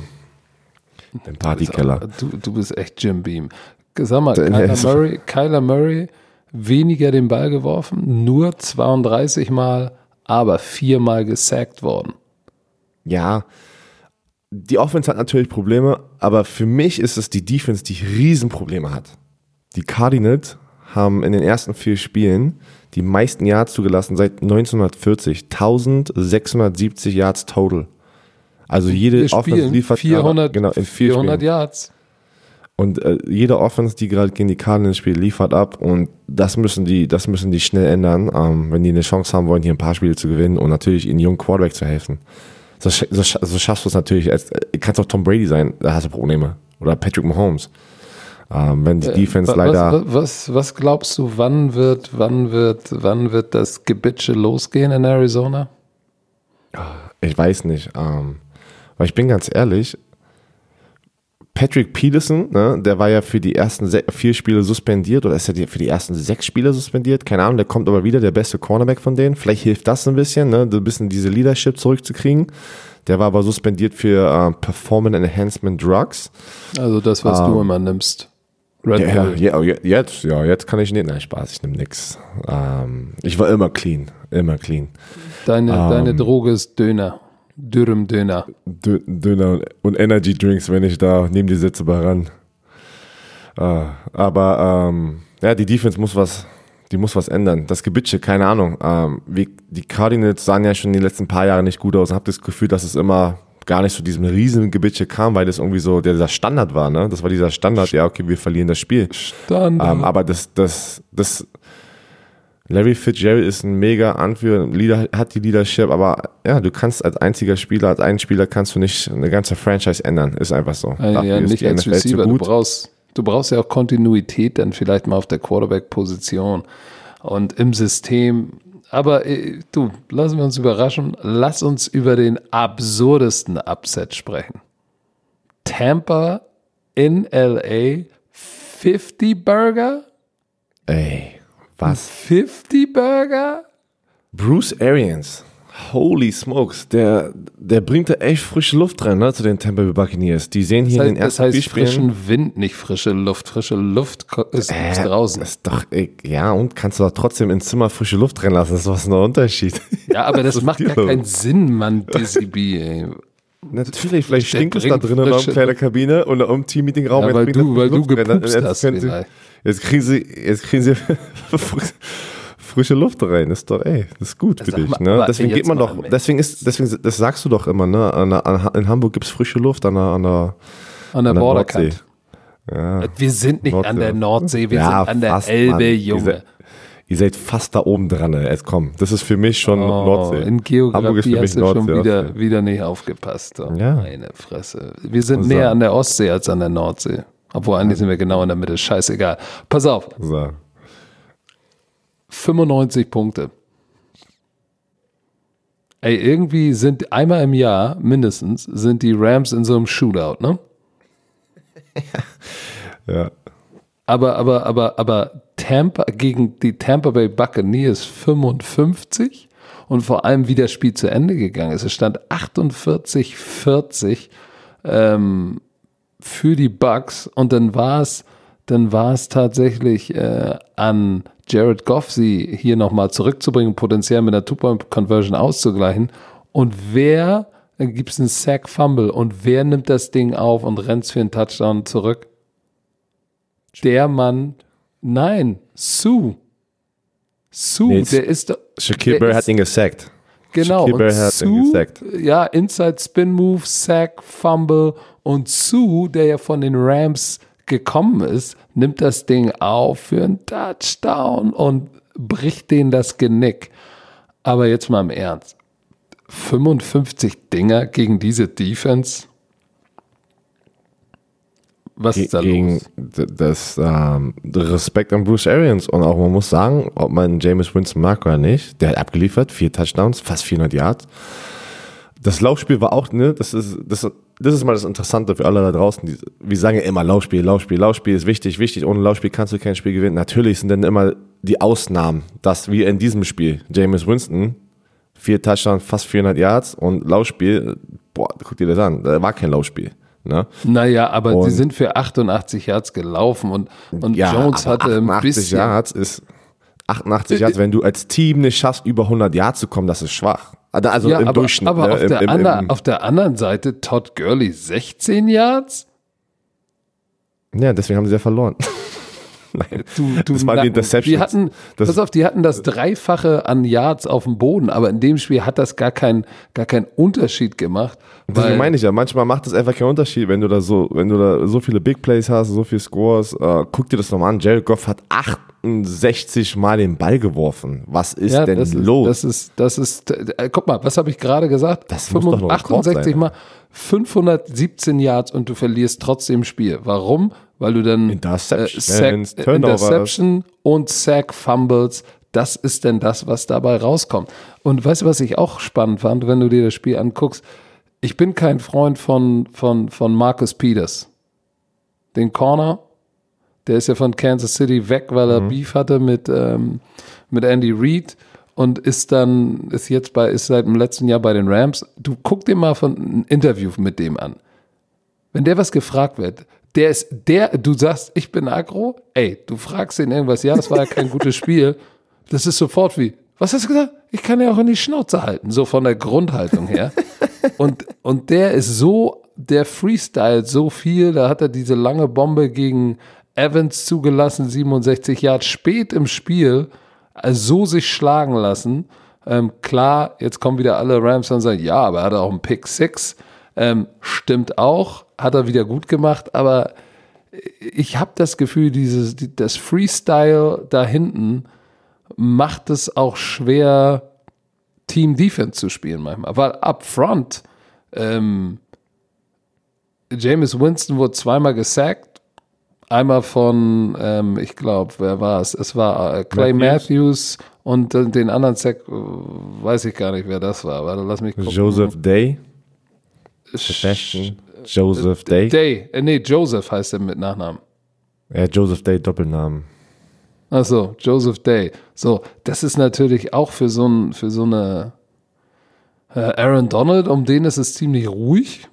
Im Partykeller. Du, du bist echt Jim Beam. Sag mal, Kyler Murray, Kyler Murray weniger den Ball geworfen, nur 32 Mal, aber viermal gesackt worden. Ja, die Offense hat natürlich Probleme, aber für mich ist es die Defense, die Riesenprobleme hat. Die Cardinals haben in den ersten vier Spielen die meisten Yards zugelassen seit 1940. 1670 Yards total. Also jede Offense liefert 400, genau, in 400 Yards. Und äh, jede Offense, die gerade gegen die Cardinals spielt, liefert ab und das müssen die, das müssen die schnell ändern, ähm, wenn die eine Chance haben wollen, hier ein paar Spiele zu gewinnen und natürlich ihnen jungen Quarterback zu helfen. So, so, so schaffst du es natürlich, als, äh, kannst auch Tom Brady sein, da hast du Probleme. Oder Patrick Mahomes. Ähm, wenn die äh, Defense was, leider. Was, was glaubst du, wann wird, wann wird, wann wird das Gebitsche losgehen in Arizona? Ich weiß nicht. Ähm, weil ich bin ganz ehrlich, Patrick Peterson, ne, der war ja für die ersten vier Spiele suspendiert oder ist er für die ersten sechs Spiele suspendiert? Keine Ahnung, der kommt aber wieder, der beste Cornerback von denen. Vielleicht hilft das ein bisschen, ne, ein bisschen diese Leadership zurückzukriegen. Der war aber suspendiert für uh, Performance Enhancement Drugs. Also das, was um, du ähm, immer nimmst. Red ja, ja, ja, jetzt, ja, jetzt kann ich nicht. Nein, Spaß, ich nehme nix. Ähm, ich war immer clean, immer clean. Deine, ähm, deine Droge ist Döner. Dürrem Döner. Döner und Energy Drinks, wenn ich da neben die sitze bei ran. Äh, aber ähm, ja, die Defense muss was, die muss was ändern. Das Gebitsche, keine Ahnung. Ähm, wie, die Cardinals sahen ja schon die letzten paar Jahre nicht gut aus und habe das Gefühl, dass es immer gar nicht zu diesem riesen Gebitsche kam, weil das irgendwie so dieser Standard war, ne? Das war dieser Standard, ja, okay, wir verlieren das Spiel. Standard. Ähm, aber das, das, das, Larry Fitzgerald ist ein mega Anführer, Leader, hat die Leadership, aber ja, du kannst als einziger Spieler, als einen Spieler kannst du nicht eine ganze Franchise ändern. Ist einfach so. Ja, ja nicht als NFL Receiver, du brauchst, du brauchst ja auch Kontinuität dann vielleicht mal auf der Quarterback-Position und im System. Aber äh, du, lassen wir uns überraschen. Lass uns über den absurdesten Upset sprechen. Tampa in LA 50 Burger? Ey. Was? 50 Burger? Bruce Arians. Holy smokes, der, der bringt da echt frische Luft rein, ne, zu den Tampa Bay Buccaneers. Die sehen hier das heißt, in den ersten Das heißt frischen Wind, nicht frische Luft. Frische Luft ist, äh, draußen. Das ist doch, ja, und kannst du doch trotzdem ins Zimmer frische Luft reinlassen. Das ist was ein Unterschied. Ja, aber *laughs* das macht gar keinen Sinn, Mann, Dizzy B, ey. Natürlich, vielleicht stinkt es da drinnen in einer kleinen Kabine und im Team-Meeting-Raum. Ja, weil du, weil du gepupst hast, Jetzt kriegen sie, jetzt kriegen sie *laughs* frische Luft rein. Das ist doch, ey, das ist gut für dich. Ne? Deswegen geht man doch, deswegen ist, deswegen, das sagst du doch immer, ne? An, an, in Hamburg gibt es frische Luft an der, an der, an der, Borderkant. Ja. Wir sind nicht Nordsee. an der Nordsee, wir ja, sind an der Elbe, Mann. Junge. Ihr seid fast da oben dran. Jetzt komm, das ist für mich schon oh, Nordsee. In Geografie hast du Nordsee, schon wieder, wieder nicht aufgepasst. Oh, ja. Meine Fresse. Wir sind näher an der Ostsee als an der Nordsee. Obwohl eigentlich sind wir genau in der Mitte. Scheißegal. Pass auf. So. 95 Punkte. Ey, irgendwie sind einmal im Jahr mindestens sind die Rams in so einem Shootout, ne? *laughs* ja. Aber, aber, aber, aber Tampa gegen die Tampa Bay Buccaneers 55 und vor allem wie das Spiel zu Ende gegangen ist. Es stand 48-40 ähm, für die Bucks und dann war es dann war es tatsächlich äh, an Jared Goff, sie hier nochmal zurückzubringen, potenziell mit einer Two-Point-Conversion auszugleichen. Und wer, dann gibt es einen Sack-Fumble und wer nimmt das Ding auf und rennt für einen Touchdown zurück? Der Mann, nein, Sue. Sue, nee, der ist. Shaquille Barrett hat ihn gesackt. Genau. Shaquille Barrett hat ihn gesackt. Ja, Inside Spin Move, Sack, Fumble und Sue, der ja von den Rams gekommen ist, nimmt das Ding auf für einen Touchdown und bricht denen das Genick. Aber jetzt mal im Ernst. 55 Dinger gegen diese Defense? Was ist da gegen los? Das ähm, Respekt an Bruce Arians und auch man muss sagen, ob man James Winston mag oder nicht, der hat abgeliefert, vier Touchdowns, fast 400 Yards. Das Laufspiel war auch, ne, das ist, das, das ist mal das Interessante für alle da draußen. Die, wir sagen ja immer Laufspiel, Laufspiel, Laufspiel ist wichtig, wichtig. Ohne Laufspiel kannst du kein Spiel gewinnen. Natürlich sind dann immer die Ausnahmen, dass wie in diesem Spiel, James Winston, vier Touchdowns, fast 400 Yards und Laufspiel, boah, guck dir das an, da war kein Laufspiel. Ne? Naja, aber und, die sind für 88 Yards gelaufen und, und ja, Jones hatte ein bisschen. Yards ist 88 Yards, wenn du als Team nicht schaffst, über 100 Yards zu kommen, das ist schwach. Also, also ja, im aber, Durchschnitt. Aber ne? auf, der Im, im, auf, der anderen Seite Todd Gurley 16 Yards? Ja, deswegen haben sie ja verloren. *laughs* *laughs* Nein, du, du das waren die Interceptions. Die hatten, das, pass auf, die hatten das Dreifache an Yards auf dem Boden, aber in dem Spiel hat das gar keinen gar keinen Unterschied gemacht. Das meine ich ja. Manchmal macht das einfach keinen Unterschied, wenn du da so, wenn du da so viele Big Plays hast, so viele Scores. Äh, guck dir das nochmal an. Jared Goff hat 68 Mal den Ball geworfen. Was ist ja, denn das los? das ist, das ist, äh, guck mal, was habe ich gerade gesagt? Das 65, 68 Mal, 517 Yards und du verlierst trotzdem Spiel. Warum? Weil du dann Interception, äh, Sack, Interception und Sack Fumbles, das ist denn das, was dabei rauskommt. Und weißt du, was ich auch spannend fand, wenn du dir das Spiel anguckst? Ich bin kein Freund von, von, von Marcus Peters. den Corner. Der ist ja von Kansas City weg, weil er Beef hatte mit, ähm, mit Andy Reid und ist dann, ist jetzt bei, ist seit dem letzten Jahr bei den Rams. Du guck dir mal von ein Interview mit dem an. Wenn der was gefragt wird, der ist der, du sagst, ich bin aggro, ey, du fragst ihn irgendwas, ja, das war ja kein gutes Spiel. Das ist sofort wie, was hast du gesagt? Ich kann ja auch in die Schnauze halten, so von der Grundhaltung her. Und, und der ist so, der freestylt so viel, da hat er diese lange Bombe gegen Evans zugelassen, 67 Yards spät im Spiel, also so sich schlagen lassen. Ähm, klar, jetzt kommen wieder alle Rams und sagen, ja, aber er hat auch einen Pick Six. Ähm, stimmt auch, hat er wieder gut gemacht, aber ich habe das Gefühl, dieses, die- das Freestyle da hinten macht es auch schwer, Team Defense zu spielen manchmal. Weil up front, ähm, James Winston wurde zweimal gesackt. Einmal von, ähm, ich glaube, wer war es? Es war äh, Clay Matthews, und äh, den anderen Sack, äh, weiß ich gar nicht, wer das war. Warte, lass mich gucken. Joseph Day. Sch- Joseph Day. Day. Äh, nee, Joseph heißt er mit Nachnamen. Ja, Joseph Day, Doppelnamen. Ach so, Joseph Day. So, das ist natürlich auch für so, ein, für so eine äh, Aaron Donald, um den ist es ziemlich ruhig.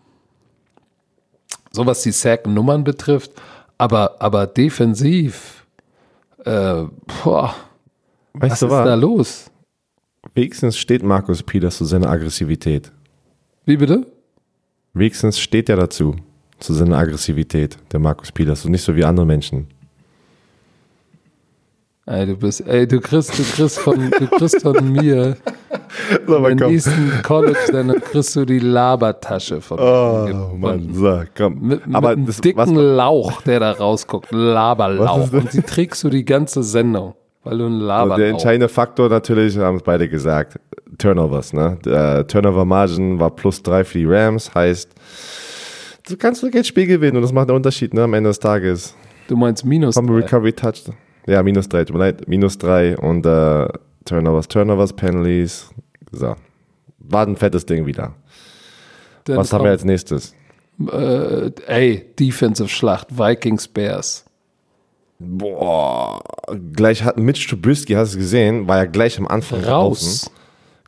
So was die Sack-Nummern betrifft. Aber, aber defensiv, äh, boah, Weißt was ist da was? los? Wenigstens steht Markus Peters zu seiner Aggressivität. Wie bitte? Wenigstens steht er dazu, zu seiner Aggressivität, der Markus Peters, und nicht so wie andere Menschen. Ey, du bist, ey, du kriegst, du kriegst von, du *laughs* kriegst von mir So, im nächsten College, dann kriegst du die Labertasche von Oh, mir. Mann, so, komm. Mit, Aber mit einem das, dicken was, Lauch, der da rausguckt. Laberlauch. Und sie trägst du die ganze Sendung, weil du ein Laberlauch der entscheidende Faktor natürlich, haben es beide gesagt, Turnovers. Ne? Der Turnover Margin war plus drei für die Rams, heißt, du kannst wirklich das Spiel gewinnen und das macht einen Unterschied ne, am Ende des Tages. Du meinst minus Fumble drei. Recovery Touch. Ja, minus drei, tut mir leid, minus drei und äh, Turnovers, Turnovers, Penalties. So. War ein fettes Ding wieder. Dann Was haben wir als nächstes? Äh, ey, Defensive Schlacht, Vikings Bears. Boah, gleich hat Mitch Trubisky, hast du es gesehen, war ja gleich am Anfang Raus. draußen.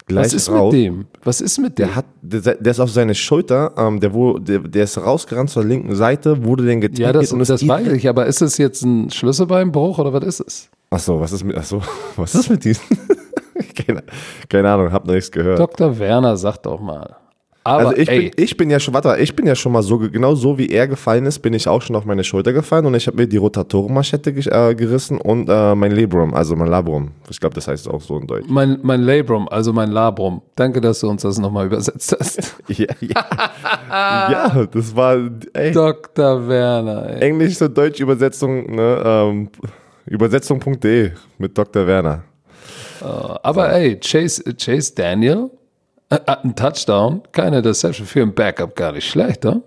Gleich Was ist raus. mit dem? Was ist mit dem? Der hat, der, der ist auf seine Schulter, ähm, der, wo, der, der ist rausgerannt zur linken Seite, wurde den getackelt ja, das, und das weiß ich, aber ist es jetzt ein Schlüsselbeinbruch oder was ist es? Achso, was ist mit, achso, *laughs* was ist mit diesem? *laughs* keine, keine Ahnung, hab noch nichts gehört. Dr. Werner, sag doch mal. Aber also ich ey, bin, ich bin ja schon, warte, ich bin ja schon mal so, ge- genau so wie er gefallen ist, bin ich auch schon auf meine Schulter gefallen und ich habe mir die Rotatorenmanschette ge- äh, gerissen und äh, mein Labrum, also mein Labrum. Ich glaube, das heißt auch so in Deutsch. mein, mein Labrum, also mein Labrum. Danke, dass du uns das nochmal übersetzt hast. *laughs* Ja, ja. ja, das war, ey, Dr. Werner, ey. Englisch zur Deutsch Übersetzung, ne, ähm, Übersetzung.de mit Dr. Werner. Aber ey, Chase, Chase Daniel äh, hat einen Touchdown, keine Deception für ein Backup, gar nicht schlecht, ne?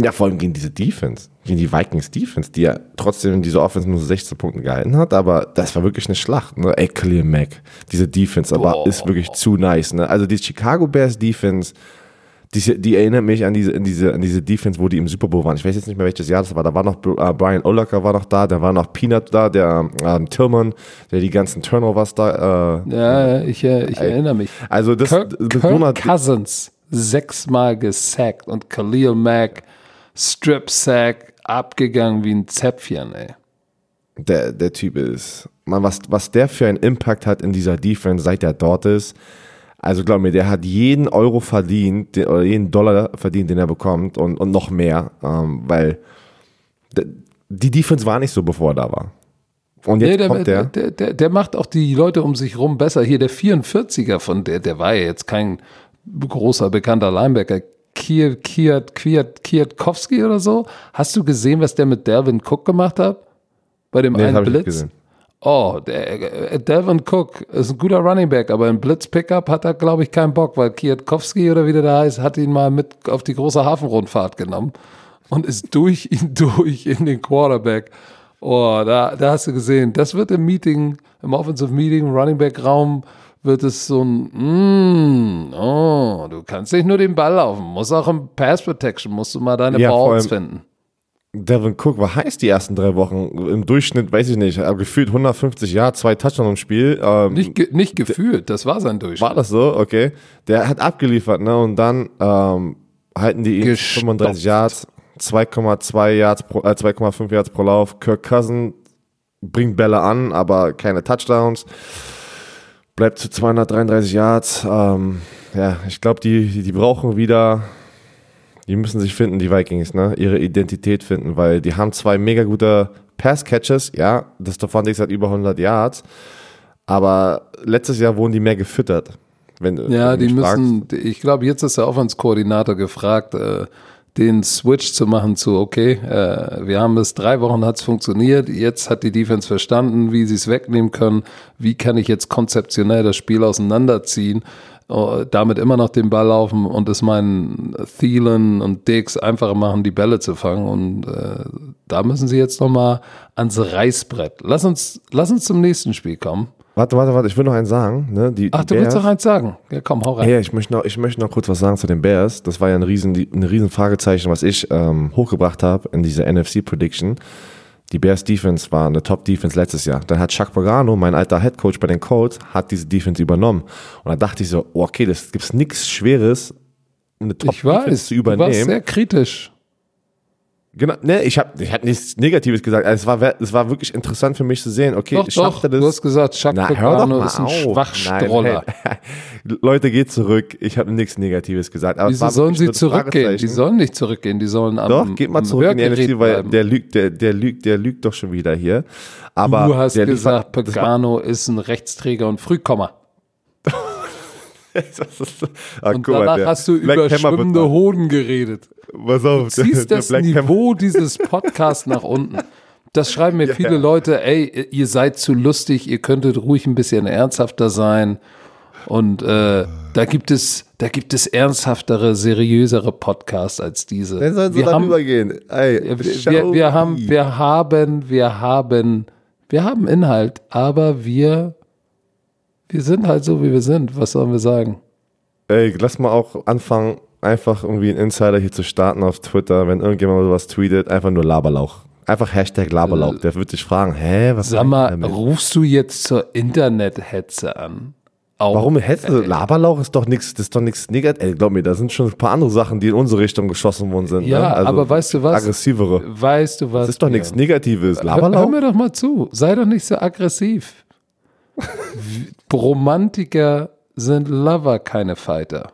Ja, vor allem gegen diese Defense, gegen die Vikings Defense, die ja trotzdem in dieser Offense nur 16 Punkte gehalten hat, aber das war wirklich eine Schlacht, ne? Ey, Khalil Mack, diese Defense, aber Boah. ist wirklich zu nice, ne? Also die Chicago Bears Defense, die, die erinnert mich an diese, an diese, an diese Defense, wo die im Super Bowl waren. Ich weiß jetzt nicht mehr, welches Jahr das war. Da war noch äh, Brian Olacker war noch da, da war noch Peanut da, der ähm, Tillman, der die ganzen Turnovers da, äh, Ja, ich, äh, ich erinnere mich. also das, Kirk, mit Kirk Cousins sechsmal gesackt und Khalil Mack Strip Sack abgegangen wie ein Zäpfchen, ey. der, der Typ ist. Man, was, was der für einen Impact hat in dieser Defense, seit er dort ist. Also glaub mir, der hat jeden Euro verdient, den, oder jeden Dollar verdient, den er bekommt und, und noch mehr, ähm, weil die Defense war nicht so, bevor er da war. Und jetzt Nee, der, kommt der. der, der, der macht auch die Leute um sich rum besser. Hier der 44er von der, der war ja jetzt kein großer bekannter Linebacker. Kier, Kiert, Kiert, Kiertkowski oder so. Hast du gesehen, was der mit Delvin Cook gemacht hat? Bei dem Nee, einen Blitz? Oh, der, äh, Delvin Cook ist ein guter Running Back, aber im Blitz-Pickup hat er, glaube ich, keinen Bock, weil Kiertkowski oder wie der da heißt, hat ihn mal mit auf die große Hafenrundfahrt genommen und ist durch ihn *laughs* durch in den Quarterback. Oh, da, da hast du gesehen, das wird im Meeting, im Offensive Meeting, Running Back Raum, wird es so ein, mm, oh, du kannst nicht nur den Ball laufen, musst auch im Pass Protection, musst du mal deine Ja, Balls finden. Devin Cook war heiß die ersten drei Wochen. Im Durchschnitt, weiß ich nicht, gefühlt 150 Yards, zwei Touchdowns im Spiel. Ähm, nicht, ge nicht gefühlt, das war sein Durchschnitt. War das so? Okay. Der hat abgeliefert, ne? Und dann ähm, halten die ihn Gestopft. 35 Yards, 2,2 Yards pro, äh, 2,5 Yards pro Lauf. Kirk Cousin bringt Bälle an, aber keine Touchdowns. Bleibt zu 233 Yards. Ähm, ja, ich glaube, die, die brauchen wieder, die müssen sich finden, die Vikings, ne? Ihre Identität finden, weil die haben zwei mega gute Pass-Catches, ja. Das Stefan Dix hat über 100 Yards. Aber letztes Jahr wurden die mehr gefüttert. Wenn, Ja, wenn die fragst. müssen, ich glaube, jetzt ist der Offense-Koordinator gefragt, äh, den Switch zu machen zu, okay, äh, wir haben es drei Wochen hat's funktioniert, jetzt hat die Defense verstanden, wie sie es wegnehmen können, wie kann ich jetzt konzeptionell das Spiel auseinanderziehen, damit immer noch den Ball laufen und es meinen Thielen und Dix einfacher machen, die Bälle zu fangen und äh, da müssen sie jetzt nochmal ans Reißbrett. Lass uns, lass uns zum nächsten Spiel kommen. Warte, warte, warte, ich will noch eins sagen. Ne? Die, Ach, die du willst doch eins sagen? Ja, komm, hau rein. Ja, ich möchte, noch, ich möchte noch kurz was sagen zu den Bears. Das war ja ein riesen, ein riesen Fragezeichen, was ich ähm, hochgebracht habe in dieser NFC-Prediction. Die Bears Defense war eine Top-Defense letztes Jahr. Dann hat Chuck Pagano, mein alter Head Coach bei den Colts, hat diese Defense übernommen. Und da dachte ich so, oh, okay, das gibt's nichts Schweres, eine Ich weiß, Top-Defense zu du warst übernehmen. sehr kritisch. Genau, ne, ich habe ich hab nichts Negatives gesagt. Also Es war, es war wirklich interessant für mich zu sehen, okay, Doch, doch, das? du hast gesagt, Chuck Na, Pagano ist ein auf. Schwachstroller. Nein, hey. *laughs* Leute, geht zurück. Ich habe nichts Negatives gesagt. Aber es Wieso sollen sie zurückgehen? Die sollen nicht zurückgehen, die sollen am Doch, geht mal zurück in die NFC, weil bleiben. der lügt, der, der lügt, der lügt doch schon wieder hier. Aber du hast gesagt, liefert- Pagano ist ein Rechtsträger und Frühkommer. *laughs* ah, Und danach hast du über schwimmende Hoden geredet. Pass auf, Du ziehst das Niveau dieses Podcasts nach unten. Das schreiben mir viele Leute, ey, ihr seid zu lustig, ihr könntet ruhig ein bisschen ernsthafter sein. Und äh, da gibt es, da gibt es ernsthaftere, seriösere Podcasts als diese. Dann sollen sie wir haben, übergehen. Ey, wir, wir, wir haben, wir haben, wir haben, wir haben Inhalt, aber wir, wir sind halt so, wie wir sind. Was sollen wir sagen? Ey, lass mal auch anfangen, einfach irgendwie einen Insider hier zu starten auf Twitter, wenn irgendjemand sowas tweetet, einfach nur Laberlauch. Einfach Hashtag Laberlauch. Der wird dich fragen, hä, was Sag mal, rufst du jetzt zur Internethetze an? Auch, Warum Hetze? Laberlauch ist doch nichts, das ist doch nichts negativ. Ey, glaub mir, da sind schon ein paar andere Sachen, die in unsere Richtung geschossen worden sind. Ja, ne? also aber weißt du was? Aggressivere. Weißt du was? Das ist doch nichts Negatives. Hör, hör Laberlauch? mir doch mal zu. Sei doch nicht so aggressiv. *laughs* Romantiker sind Lover, keine Fighter.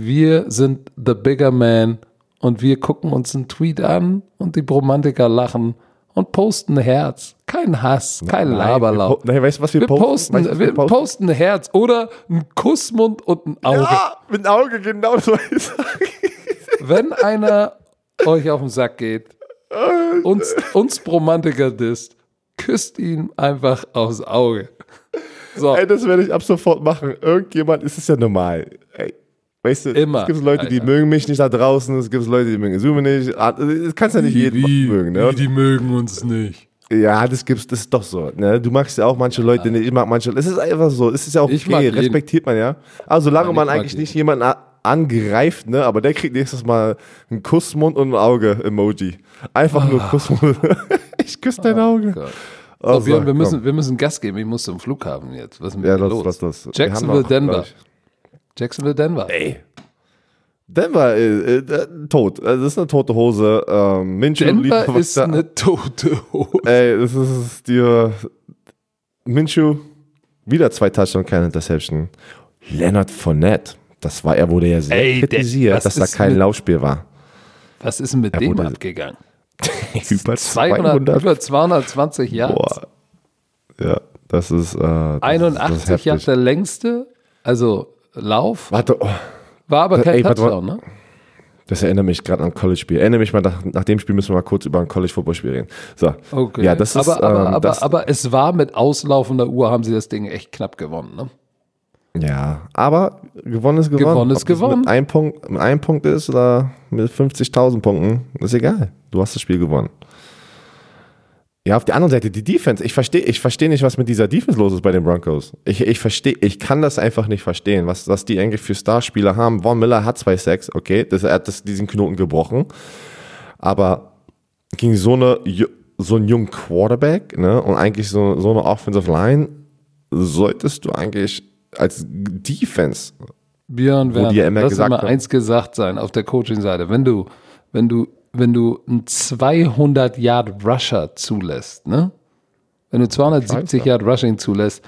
Wir sind the bigger man und wir gucken uns einen Tweet an und die Romantiker lachen und posten ein Herz. Kein Hass, kein Laberlauf. Nein, weißt du, was wir, Wir posten? posten, Weißt du, was wir posten ein Herz oder ein Kussmund und ein Auge. Ja, mit dem Auge, genau ich sagen. Wenn einer euch auf den Sack geht, uns, uns Romantiker disst, küsst ihn einfach aufs Auge. So, Ey, das werde ich ab sofort machen. Irgendjemand, ist es ja normal. Ey, weißt du, Immer, es gibt Leute, die Alter. mögen mich nicht da draußen, es gibt Leute, die mögen Zoom nicht. Ah, Das kannst ja nicht jeden mögen, ne? Und, die mögen uns nicht. ja, das gibt's, das ist doch so. Ne? Du magst ja auch manche Leute nicht, ich mag manche. Es ist einfach so, es ist ja auch okay, jeden. respektiert man ja. Aber solange Nein, ich man eigentlich nicht jemanden angreift, ne, aber der kriegt nächstes Mal einen Kussmund und ein Auge-Emoji. Einfach nur Kussmund. *laughs* ich küsse dein Auge. Gott. Oh, So, Björn, wir, komm. müssen, wir müssen Gas geben. Ich muss zum Flughafen jetzt. Was ist mit Ja, los? das. Wir Jacksonville, Denver. Jacksonville, Denver. Ey. Denver äh, äh, tot. Also Das ist eine tote Hose. Ähm, Minshew Denver liefert was ist da- eine tote Hose. Ey, das ist dir. Minshew, wieder zwei Touchdowns, keine Interception. Leonard Fournette, das war, er wurde ja sehr Ey, der- kritisiert, was dass da ist kein mit- Laufspiel war. Was ist denn mit dem wurde- abgegangen? *laughs* Über *laughs* 200, über 220 Yards. Boah. Ja, das ist. Äh, das 81 ist, das ist Yards der längste, also Lauf, Warte, oh, war aber kein Ey. Touchdown, ne? das erinnert mich gerade an ein College-Spiel. Erinnere mich mal, nach, nach dem Spiel müssen wir mal kurz über ein College-Football-Spiel reden. So. Okay. Ja, das ist. aber, aber, ähm, aber, das, aber es war mit auslaufender Uhr, haben sie das Ding echt knapp gewonnen, ne? Ja, aber gewonnen ist gewonnen. Gewonnen ist Ob gewonnen. Mit einem Punkt, mit einem Punkt ist oder mit 50.000 Punkten, ist egal. Du hast das Spiel gewonnen. Ja, auf der anderen Seite, die Defense. Ich verstehe ich versteh nicht, was mit dieser Defense los ist bei den Broncos. Ich, ich verstehe, ich kann das einfach nicht verstehen, was, was die eigentlich für Starspieler haben. Von Miller hat zwei Sacks, okay, das, er hat das, diesen Knoten gebrochen. Aber gegen so eine so einen jungen Quarterback, ne, und eigentlich so, so eine Offensive Line, solltest du eigentlich als Defense, Björn immer lass mal haben, eins gesagt sein auf der Coaching-Seite. Wenn du, wenn du, wenn du einen 200 Yard Rusher zulässt, ne? Wenn du 270 Ich weiß, ja. Yard Rushing zulässt,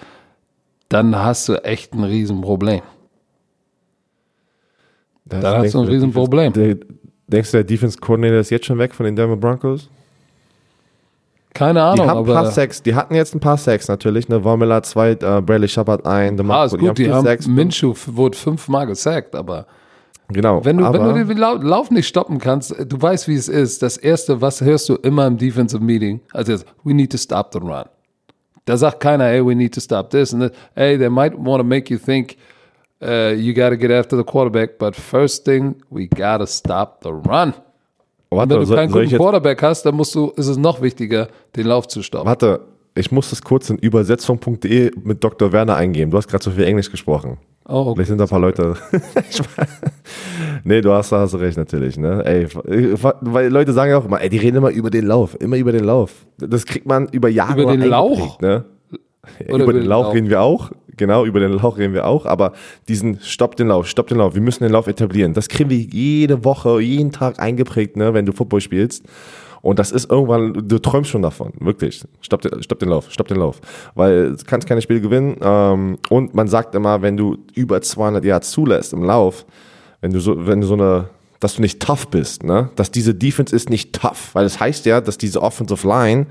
dann hast du echt ein Riesenproblem. das da hast du ein Riesenproblem. Der, denkst du, der Defense Coordinator ist jetzt schon weg von den Denver Broncos? Keine Die Ahnung, haben ein paar aber Sacks, die hatten jetzt ein paar Sacks natürlich, ne, Miller zwei, äh, Bradley Shepard ein, der ah, ist gut, die vier haben Sacks. Minshew wurde fünfmal gesackt, aber Genau, wenn du, wenn du den Lau- Lauf nicht stoppen kannst, du weißt, wie es ist. Das erste, was hörst du immer im Defensive Meeting? Also, jetzt, we need to stop the run. Da sagt keiner, hey, we need to stop this. And that, hey, they might want to make you think uh, you got to get after the quarterback, but first thing, we got to stop the run. warte, Wenn du keinen soll guten Quarterback hast, dann musst du, ist es noch wichtiger, den Lauf zu stoppen. warte, ich muss das kurz in übersetzung.de mit Dr. Werner eingeben. Du hast gerade so viel Englisch gesprochen. Oh, okay. Vielleicht sind da ein paar Leute. *laughs* Nee, du hast, hast recht natürlich. Ne? Ey, weil Leute sagen ja auch immer, ey, die reden immer über den Lauf, immer über den Lauf. Das kriegt man über Jahre Über den Lauch? Ne? Oder über den Lauch reden wir auch. Genau, über den Lauch reden wir auch. Aber diesen Stopp den Lauf, Stopp den Lauf. Wir müssen den Lauf etablieren. Das kriegen wir jede Woche, jeden Tag eingeprägt, ne, wenn du Football spielst. Und das ist irgendwann, du träumst schon davon, wirklich. Stopp stopp den Lauf, stopp den Lauf. Weil du kannst keine Spiele gewinnen. Ähm, und man sagt immer, wenn du über 200 Yards zulässt im Lauf, wenn du so, wenn du so eine, dass du nicht tough bist, ne, dass diese Defense ist nicht tough. Weil es das heißt ja, dass diese Offensive Line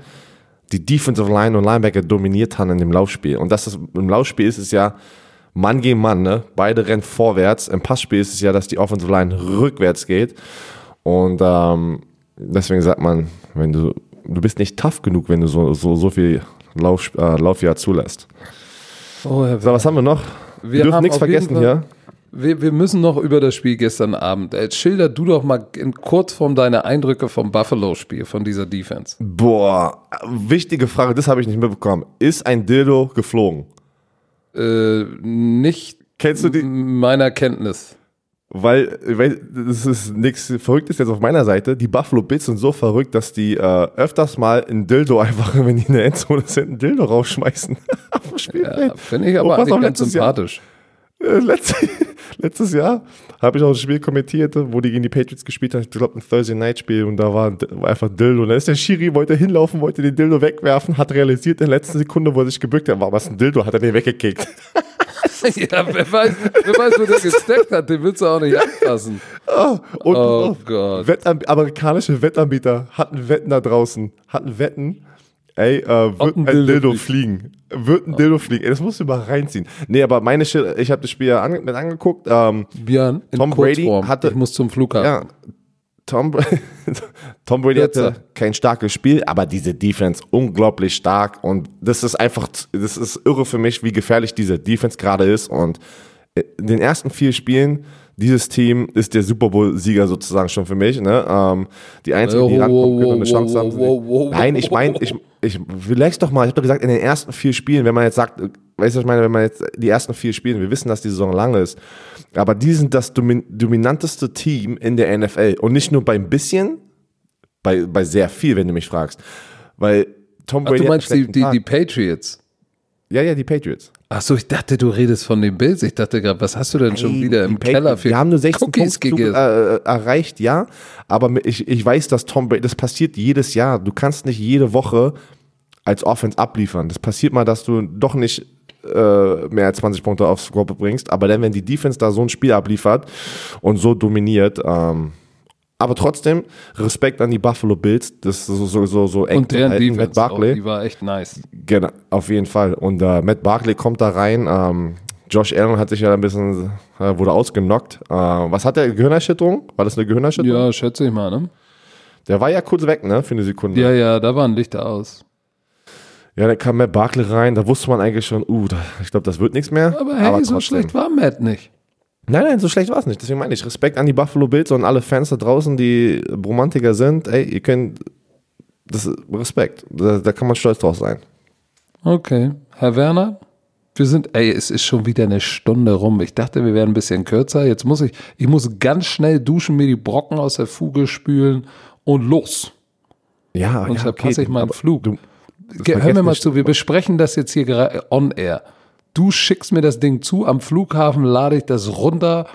die Defensive Line und Linebacker dominiert haben in dem Laufspiel. Und das ist, im Laufspiel ist es ja Mann gegen Mann, ne? Beide rennen vorwärts. Im Passspiel ist es ja, dass die Offensive Line rückwärts geht. Und ähm, deswegen sagt man, wenn du, du bist nicht tough genug, wenn du so, so, so viel Lauf, äh, Laufjahr zulässt. Oh, So, was haben wir noch? Wir Wir dürfen nichts vergessen Fall- hier. Wir, wir müssen noch über das Spiel gestern Abend. Äh, schilder du doch mal in Kurzform deine Eindrücke vom Buffalo-Spiel, von dieser Defense. Boah, wichtige Frage, das habe ich nicht mitbekommen. Ist ein Dildo geflogen? Äh, nicht Kennst du die? meiner Kenntnis. Weil, weil das ist nichts Verrücktes jetzt auf meiner Seite. Die Buffalo Bills sind so verrückt, dass die äh, öfters mal ein Dildo einfach, *laughs* wenn die in der Endzone sind, ein Dildo rausschmeißen. *laughs* Ja, Finde ich Oh, aber eigentlich auf, ganz letztes Jahr. sympathisch. Äh, letztes, *laughs* letztes Jahr habe ich auch ein Spiel kommentiert, wo die gegen die Patriots gespielt haben. Ich glaube, ein Thursday Night Spiel und da war, war einfach ein Dildo. Und dann ist der Schiri, wollte hinlaufen, wollte den Dildo wegwerfen, hat realisiert in der letzten Sekunde, wo er sich gebückt hat, war was ein Dildo, hat er den weggekickt. *laughs* ja, wer weiß, wer weiß, wo der gesteckt hat, den willst du auch nicht anfassen. Und Oh oh, Gott. Wettanb amerikanische Wettanbieter hatten Wetten da draußen, hatten Wetten, ey, äh, wird ein ein, Dildo Dildo, fliegen. Wird ein Dildo fliegen. Ey, das musst du mal reinziehen. Nee, aber meine Shit, ich habe das Spiel ja an, mit angeguckt. Ähm, Björn, in Tom Brady hatte- ich muss zum Flughafen. ja, Tom, *laughs* Tom Brady hatte kein starkes Spiel, aber diese Defense unglaublich stark und das ist einfach, das ist irre für mich, wie gefährlich diese Defense gerade ist und in den ersten vier Spielen dieses Team ist der Super Bowl-Sieger sozusagen schon für mich. Ne? Ähm, die einzigen, die Wow, rankommen können und eine Chance haben. Nein, ich meine, ich, ich, relax doch mal. Ich habe doch gesagt, in den ersten vier Spielen, wenn man jetzt sagt, weißt du, was ich meine, wenn man jetzt die ersten vier Spiele, wir wissen, dass die Saison lang ist, aber die sind das domin dominanteste Team in der NFL und nicht nur bei ein bisschen, bei, bei sehr viel, wenn du mich fragst. Weil Tom Ach, Brady du hat meinst die, die, die Patriots? Ja, ja, die Patriots. Ach so, ich dachte, du redest von den Bills. Ich dachte gerade, was hast du denn schon wieder im Patriots, Keller für Wir haben nur 16 Cookies Punkte äh, erreicht, ja. Aber ich, ich weiß, dass Tom Brady, das passiert jedes Jahr. Du kannst nicht jede Woche als Offense abliefern. Das passiert mal, dass du doch nicht äh, mehr als 20 Punkte aufs Score bringst. Aber dann, wenn die Defense da so ein Spiel abliefert und so dominiert, ähm, aber trotzdem Respekt an die Buffalo Bills, das so so so, so eng Und deren halten. Matt Defense, Barkley. auch, die war echt nice. Genau, auf jeden Fall. Und äh, Matt Barkley kommt da rein. Ähm, Josh Allen hat sich ja ein bisschen, äh, wurde ausgenockt. Äh, was hat der? Gehirnerschütterung? War das eine Gehirnerschütterung? Ja, schätze ich mal, ne? Der war ja kurz weg, ne? Für eine Sekunde. Ja, ja, da waren Lichter aus. Ja, dann kam Matt Barkley rein. Da wusste man eigentlich schon, uh, da, ich glaube, das wird nichts mehr. Aber hey, so trotzdem. schlecht war Matt nicht. Nein, nein, so schlecht war es nicht. Deswegen meine ich, Respekt an die Buffalo Bills und alle Fans da draußen, die Romantiker sind. Ey, ihr könnt, das Respekt. Da, da kann man stolz drauf sein. Okay. Herr Werner, wir sind, ey, es ist schon wieder eine Stunde rum. Ich dachte, wir wären ein bisschen kürzer. Jetzt muss ich, ich muss ganz schnell duschen, mir die Brocken aus der Fuge spülen und los. Ja, sonst ja, verpasse okay, ich meinen Flug. Du, Hör mir mal zu, wir besprechen das jetzt hier gerade on air. Du schickst mir das Ding zu, am Flughafen lade ich das runter,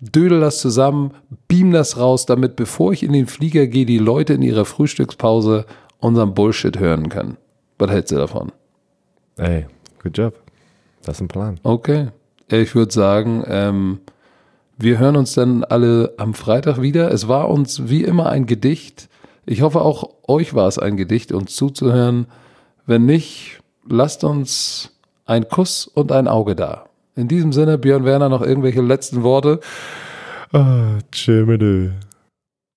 dödel das zusammen, beam das raus, damit bevor ich in den Flieger gehe, die Leute in ihrer Frühstückspause unseren Bullshit hören können. Was hältst du davon? Ey, good job. Das ist ein Plan. Okay. Ich würde sagen, ähm, wir hören uns dann alle am Freitag wieder. Es war uns wie immer ein Gedicht. Ich hoffe, auch euch war es ein Gedicht, uns zuzuhören. Wenn nicht, lasst uns ein Kuss und ein Auge da. In diesem Sinne, Björn Werner, noch irgendwelche letzten Worte? Ah, tschö,